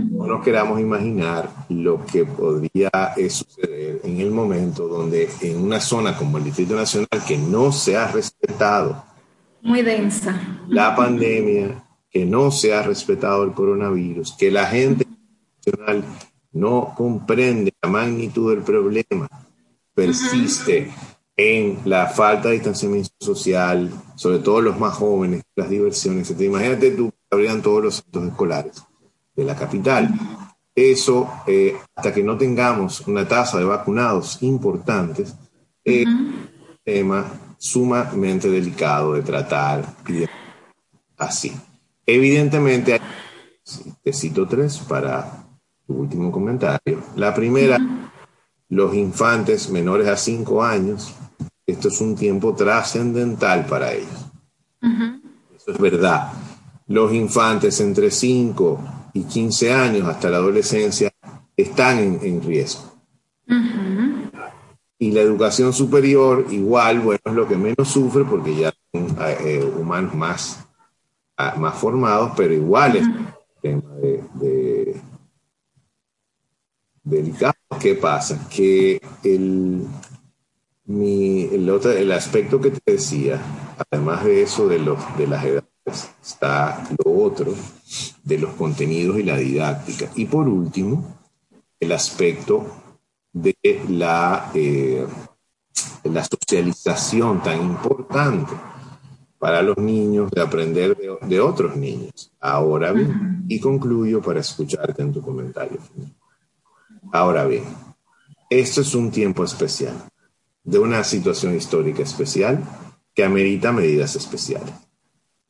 no nos queramos imaginar lo que podría eh, suceder en el momento donde en una zona como el Distrito Nacional que no se ha respetado muy densa la pandemia, que no se ha respetado el coronavirus, que la gente nacional no comprende la magnitud del problema, persiste en la falta de distanciamiento social, sobre todo los más jóvenes, las diversiones. Imagínate tú, habrían todos los centros escolares de la capital. Eso, eh, hasta que no tengamos una tasa de vacunados importantes, es un tema sumamente delicado de tratar así. Evidentemente, te cito tres para último comentario. La primera, los infantes menores a 5 años, esto es un tiempo trascendental para ellos. Eso es verdad. Los infantes entre 5 y 15 años hasta la adolescencia están en, riesgo. Y la educación superior, igual, bueno, es lo que menos sufre porque ya son eh, humanos más, ah, más formados, pero igual es un tema de delicado. ¿Qué pasa? Que el, el, otro, el aspecto que te decía, además de eso de, los, de las edades, está lo otro de los contenidos y la didáctica. Y por último, el aspecto de la, eh, la socialización tan importante para los niños de aprender de, de otros niños. Ahora bien, y concluyo para escucharte en tu comentario final. Ahora bien, esto es un tiempo especial, de una situación histórica especial que amerita medidas especiales.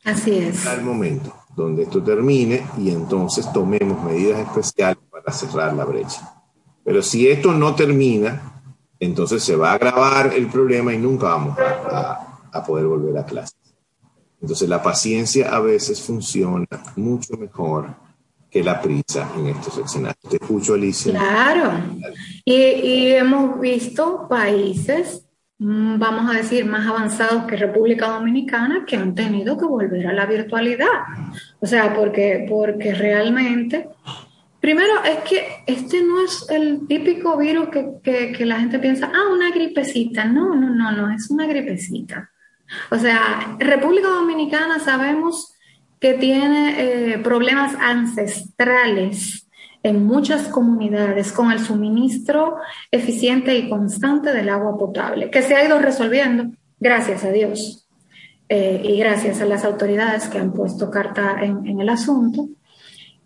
Así es. Al momento donde esto termine y entonces tomemos medidas especiales para cerrar la brecha. Pero si esto no termina, entonces se va a agravar el problema y nunca vamos a, a poder volver a clases. Entonces la paciencia a veces funciona mucho mejor que la prisa en estos escenarios. Te escucho, Alicia. Claro. Y, hemos visto países, mm, vamos a decir, más avanzados que República Dominicana, que han tenido que volver a la virtualidad. O sea, porque, porque realmente Primero es que este no es el típico virus que, que, la gente piensa, ah, una gripecita. No, no, no, no, es una gripecita. O sea, República Dominicana sabemos que tiene eh, problemas ancestrales en muchas comunidades con el suministro eficiente y constante del agua potable, que se ha ido resolviendo, gracias a Dios, eh, y gracias a las autoridades que han puesto carta en, en el asunto.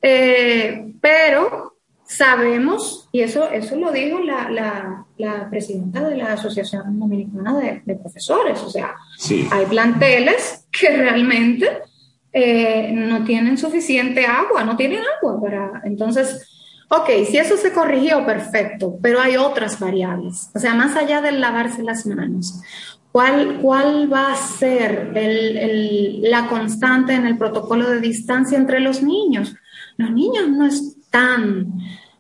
Eh, pero sabemos, y eso, eso lo dijo la, la, la presidenta de la Asociación Dominicana de, Profesores, o sea, hay planteles que realmente eh, no tienen suficiente agua, no tienen agua para... Entonces, ok, si eso se corrigió, perfecto, pero hay otras variables, o sea, más allá del lavarse las manos. ¿Cuál, ¿Cuál va a ser la constante en el protocolo de distancia entre los niños? los niños no están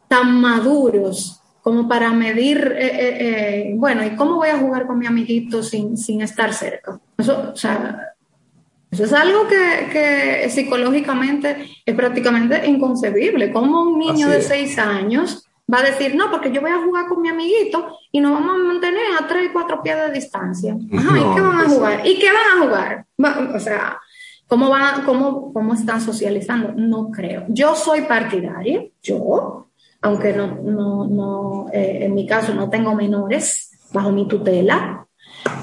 tan maduros como para medir, eh, eh, bueno, ¿y cómo voy a jugar con mi amiguito sin, sin estar cerca? O sea, eso es algo que, psicológicamente es prácticamente inconcebible. ¿Cómo un niño de seis años va a decir, no, porque yo voy a jugar con mi amiguito y nos vamos a mantener a tres y cuatro pies de distancia? ¿y qué van a jugar? ¿Y qué van a jugar? O sea, ¿Cómo, va, cómo, ¿Cómo están socializando? No creo. Yo soy partidaria, yo, aunque no, no, no eh, en mi caso no tengo menores bajo mi tutela,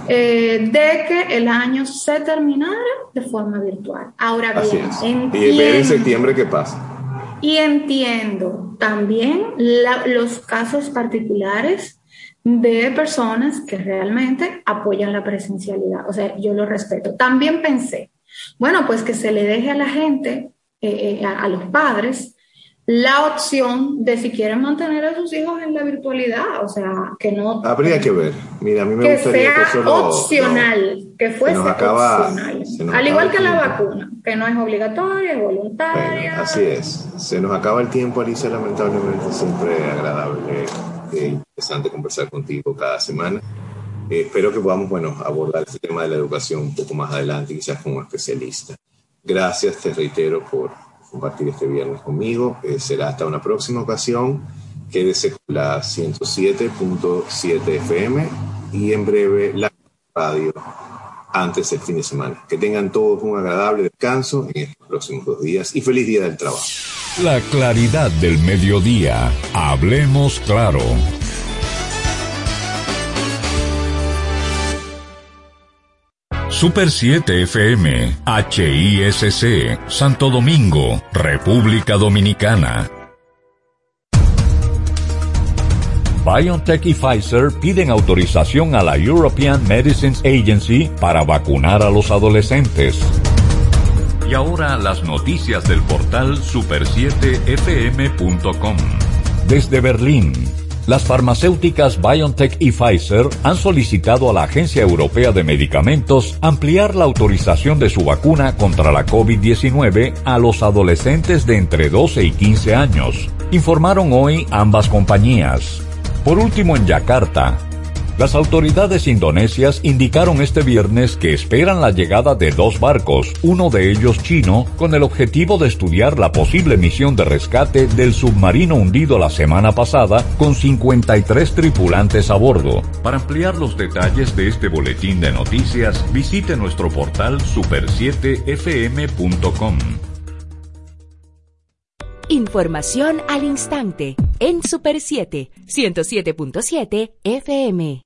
eh, de que el año se terminara de forma virtual. Ahora bien, entiendo, y en septiembre qué pasa. Y entiendo también los casos particulares de personas que realmente apoyan la presencialidad. O sea, yo lo respeto. También pensé, bueno, pues que se le deje a la gente, eh, eh, a, los padres, la opción de si quieren mantener a sus hijos en la virtualidad, o sea, que no... Habría que ver. Mira, a mí me gustaría que sea opcional, que fuese opcional. Al igual que la vacuna, que no es obligatoria, es voluntaria. así es. Se nos acaba el tiempo, Alicia, lamentablemente. Siempre agradable e interesante conversar contigo cada semana. Eh, espero que podamos, bueno, abordar este tema de la educación un poco más adelante, quizás como especialista. Gracias, te reitero, por compartir este viernes conmigo. Eh, será hasta una próxima ocasión. Quédese con la 107.7 FM y en breve la radio antes del fin de semana. Que tengan todos un agradable descanso en estos próximos dos días y feliz día del trabajo. La claridad del mediodía. Hablemos claro. Super 7 FM, HISC, Santo Domingo, República Dominicana. BioNTech y Pfizer piden autorización a la European Medicines Agency para vacunar a los adolescentes. Y ahora las noticias del portal super7fm.com. Desde Berlín. Las farmacéuticas BioNTech y Pfizer han solicitado a la Agencia Europea de Medicamentos ampliar la autorización de su vacuna contra la COVID-19 a los adolescentes de entre 12 y 15 años, informaron hoy ambas compañías. Por último, en Yakarta, las autoridades indonesias indicaron este viernes que esperan la llegada de dos barcos, uno de ellos chino, con el objetivo de estudiar la posible misión de rescate del submarino hundido la semana pasada con 53 tripulantes a bordo. Para ampliar los detalles de este boletín de noticias, visite nuestro portal super7fm.com. Información al instante en Super 7, 107.7 FM.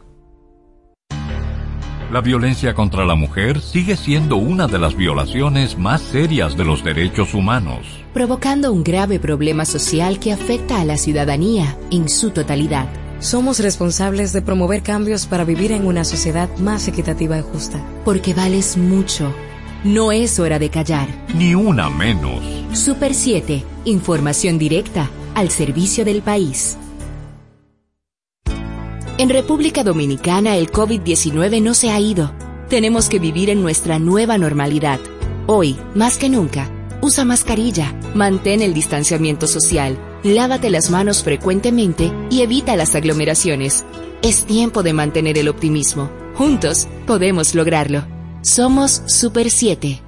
La violencia contra la mujer sigue siendo una de las violaciones más serias de los derechos humanos, provocando un grave problema social que afecta a la ciudadanía en su totalidad. Somos responsables de promover cambios para vivir en una sociedad más equitativa y justa. Porque vales mucho. No es hora de callar. Ni una menos. Super 7. Información directa al servicio del país. En República Dominicana el COVID-19 no se ha ido. Tenemos que vivir en nuestra nueva normalidad. Hoy, más que nunca, usa mascarilla, mantén el distanciamiento social, lávate las manos frecuentemente y evita las aglomeraciones. Es tiempo de mantener el optimismo. Juntos podemos lograrlo. Somos Super 7.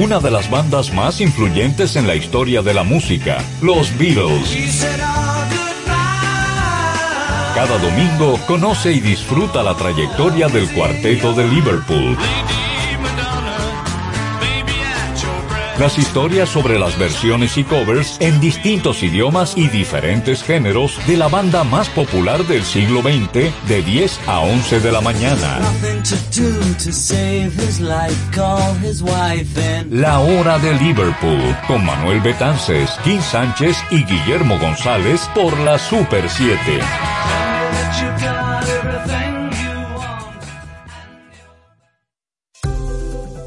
Una de las bandas más influyentes en la historia de la música, los Beatles. Cada domingo conoce y disfruta la trayectoria del cuarteto de Liverpool. Las historias sobre las versiones y covers en distintos idiomas y diferentes géneros de la banda más popular del siglo XX de 10 a 11 de la mañana. La Hora de Liverpool con Manuel Betances, Kim Sánchez y Guillermo González por la Super 7. what you got.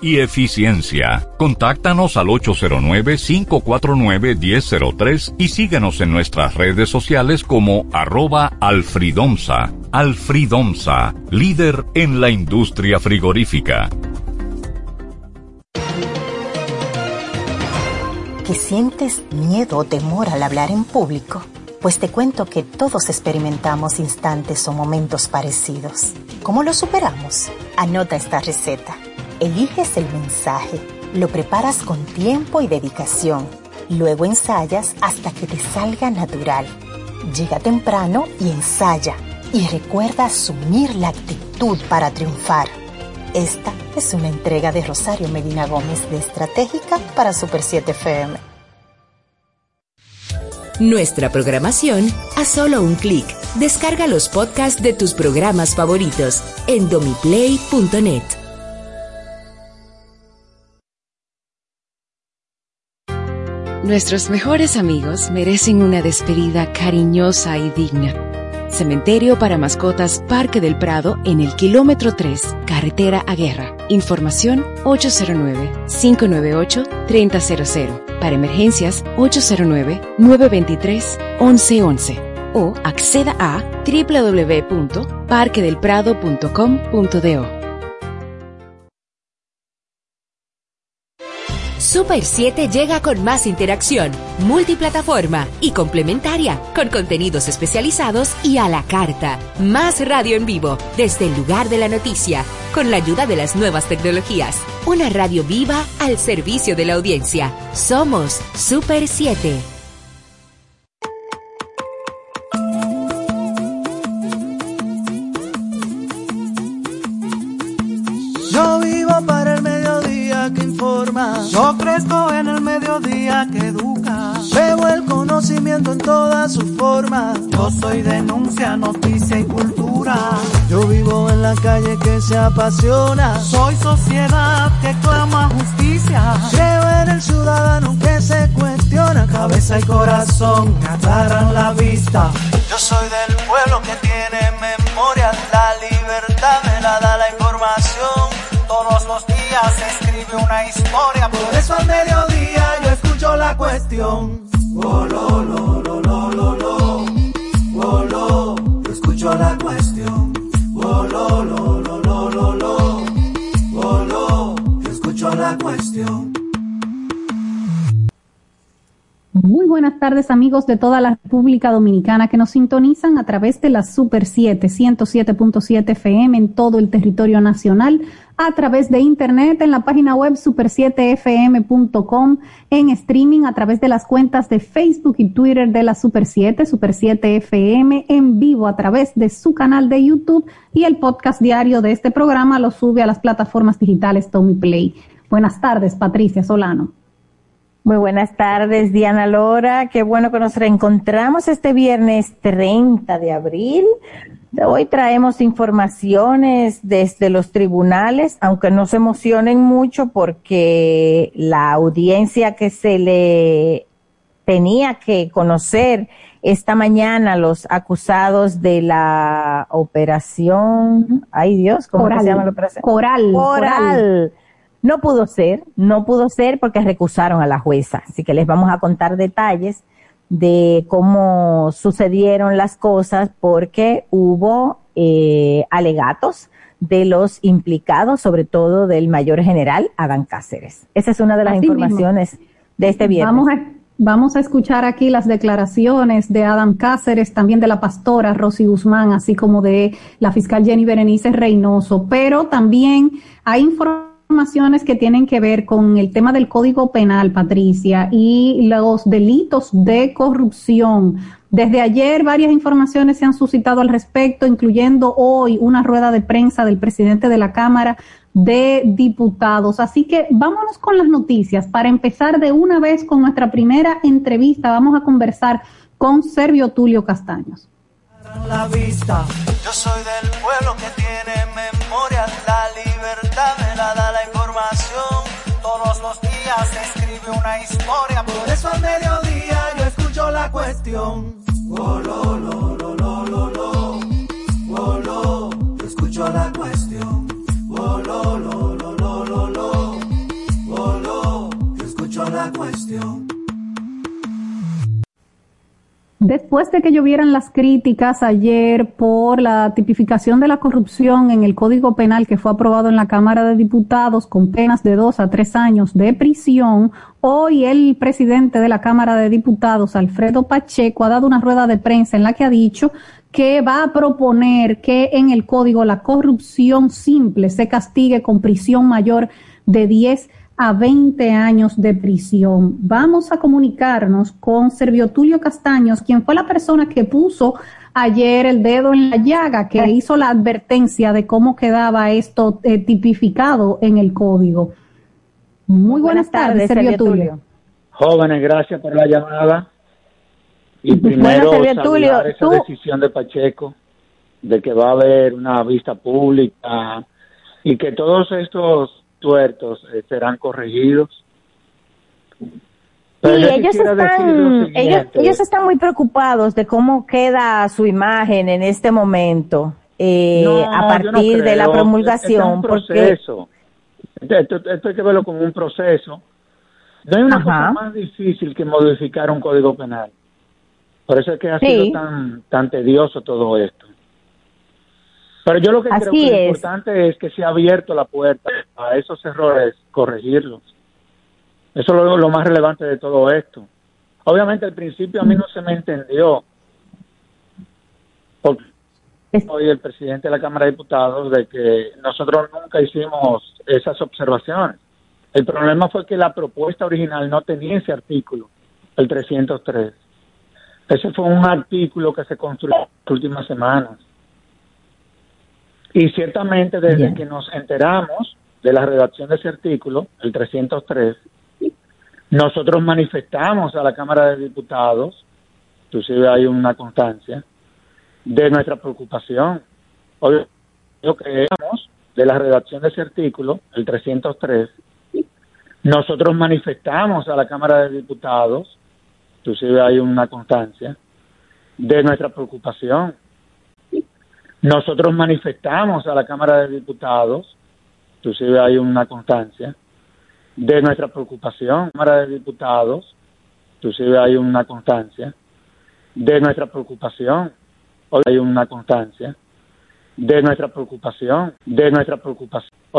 y eficiencia. Contáctanos al 809-549-1003 y síguenos en nuestras redes sociales como arroba alfridomsa. Alfridomsa, líder en la industria frigorífica. ¿Que sientes miedo o temor al hablar en público? Pues te cuento que todos experimentamos instantes o momentos parecidos. ¿Cómo lo superamos? Anota esta receta. Eliges el mensaje, lo preparas con tiempo y dedicación. Luego ensayas hasta que te salga natural. Llega temprano y ensaya. Y recuerda asumir la actitud para triunfar. Esta es una entrega de Rosario Medina Gómez de Estratégica para Super 7 FM. Nuestra programación a solo un clic. Descarga los podcasts de tus programas favoritos en domiplay.net. Nuestros mejores amigos merecen una despedida cariñosa y digna. Cementerio para mascotas Parque del Prado en el kilómetro 3, carretera a Guerra. Información 809-598-3000. Para emergencias 809-923-1111. O acceda a www.parquedelprado.com.do. Super 7 llega con más interacción, multiplataforma y complementaria, con contenidos especializados y a la carta. Más radio en vivo, desde el lugar de la noticia, con la ayuda de las nuevas tecnologías. Una radio viva al servicio de la audiencia. Somos Super 7. Mediodía que educa. Veo el conocimiento en todas sus formas. Yo soy denuncia, noticia y cultura. Yo vivo en la calle que se apasiona. Soy sociedad que clama justicia. Creo en el ciudadano que se cuestiona. Cabeza y corazón aclaran la vista. Yo soy del pueblo que tiene memoria. La libertad me la da la información. Todos los días escribe una historia. Por eso al mediodía yo escucho la cuestión. Oh, lo, lo, lo, lo, lo, lo. Oh, escucho la cuestión. Oh, lo, lo, lo, lo, lo, lo. Oh. Muy buenas tardes amigos de toda la República Dominicana que nos sintonizan a través de la Super 7, 107.7 FM en todo el territorio nacional, a través de internet en la página web super7fm.com, en streaming a través de las cuentas de Facebook y Twitter de la Super 7, Super 7 FM, en vivo a través de su canal de YouTube y el podcast diario de este programa lo sube a las plataformas digitales Tommy Play. Buenas tardes, Patricia Solano. Muy buenas tardes, Diana Lora. Qué bueno que nos reencontramos este viernes 30 de abril. Hoy traemos informaciones desde los tribunales, aunque no se emocionen mucho porque la audiencia que se le tenía que conocer esta mañana los acusados de la operación, ay Dios, ¿cómo Coral. se llama la operación? Coral. Coral. No pudo ser, no pudo ser porque recusaron a la jueza. Así que les vamos a contar detalles de cómo sucedieron las cosas porque hubo eh, alegatos de los implicados, sobre todo del mayor general Adán Cáceres. Esa es una de las Así mismo. informaciones de este viernes. Vamos a, vamos a escuchar aquí las declaraciones de Adam Cáceres, también de la pastora Rosy Guzmán, así como de la fiscal Jenny Berenice Reynoso, pero también hay informaciones que tienen que ver con el tema del Código Penal, Patricia, y los delitos de corrupción. Desde ayer varias informaciones se han suscitado al respecto, incluyendo hoy una rueda de prensa del presidente de la Cámara de Diputados. Así que vámonos con las noticias. Para empezar de una vez con nuestra primera entrevista, vamos a conversar con Servio Tulio Castaños. la vista. Yo soy del pueblo que tiene Todos los días se escribe una historia, por eso al mediodía yo escucho la cuestión. Oh, lo, lo, lo, lo, lo, lo. Oh, lo, yo escucho la cuestión. Oh, lo, lo, lo, lo, lo, lo. Oh, lo, yo escucho la cuestión. Después de que llovieran las críticas ayer por la tipificación de la corrupción en el Código Penal que fue aprobado en la Cámara de Diputados con penas de dos a tres años de prisión, hoy el presidente de la Cámara de Diputados, Alfredo Pacheco, ha dado una rueda de prensa en la que ha dicho que va a proponer que en el código la corrupción simple se castigue con prisión mayor de 10 a 20 años de prisión. Vamos a comunicarnos con Servio Tulio Castaños, quien fue la persona que puso ayer el dedo en la llaga, que hizo la advertencia de cómo quedaba esto eh, tipificado en el código. Muy buenas, tardes, Servio Tulio. Jóvenes, gracias por la llamada. Y primero saludar Tulio, esa tú- decisión de Pacheco de que va a haber una vista pública y que todos estos tuertos eh, serán corregidos. Pero Sí, ellos están, lo ellos, están muy preocupados de cómo queda su imagen en este momento eh, No, a no partir de la promulgación. Este es un porque proceso. Esto, esto hay que verlo como un proceso. No hay una Ajá. cosa más difícil que modificar un código penal. Por eso es que ha Sí. sido tan, tan tedioso todo esto. Pero yo lo que creo que lo es. importante es que se ha abierto la puerta a esos errores, corregirlos. Eso es lo, lo más relevante de todo esto. Obviamente al principio a mí no se me entendió, porque soy el presidente de la Cámara de Diputados, de que nosotros nunca hicimos esas observaciones. El problema fue que la propuesta original no tenía ese artículo, el 303. Ese fue un artículo que se construyó en las últimas semanas. Y ciertamente desde que nos enteramos de la redacción de ese artículo, el 303, nosotros manifestamos a la Cámara de Diputados, inclusive hay una constancia, de nuestra preocupación. Hoy lo creemos de la redacción de ese artículo, el 303, nosotros manifestamos a la Cámara de Diputados, inclusive hay una constancia, de nuestra preocupación. Nosotros manifestamos a la Cámara de Diputados, inclusive hay una constancia, de nuestra preocupación, Cámara de Diputados, inclusive hay una constancia, de nuestra preocupación, hoy hay una constancia, de nuestra preocupación, de nuestra preocupación. Hoy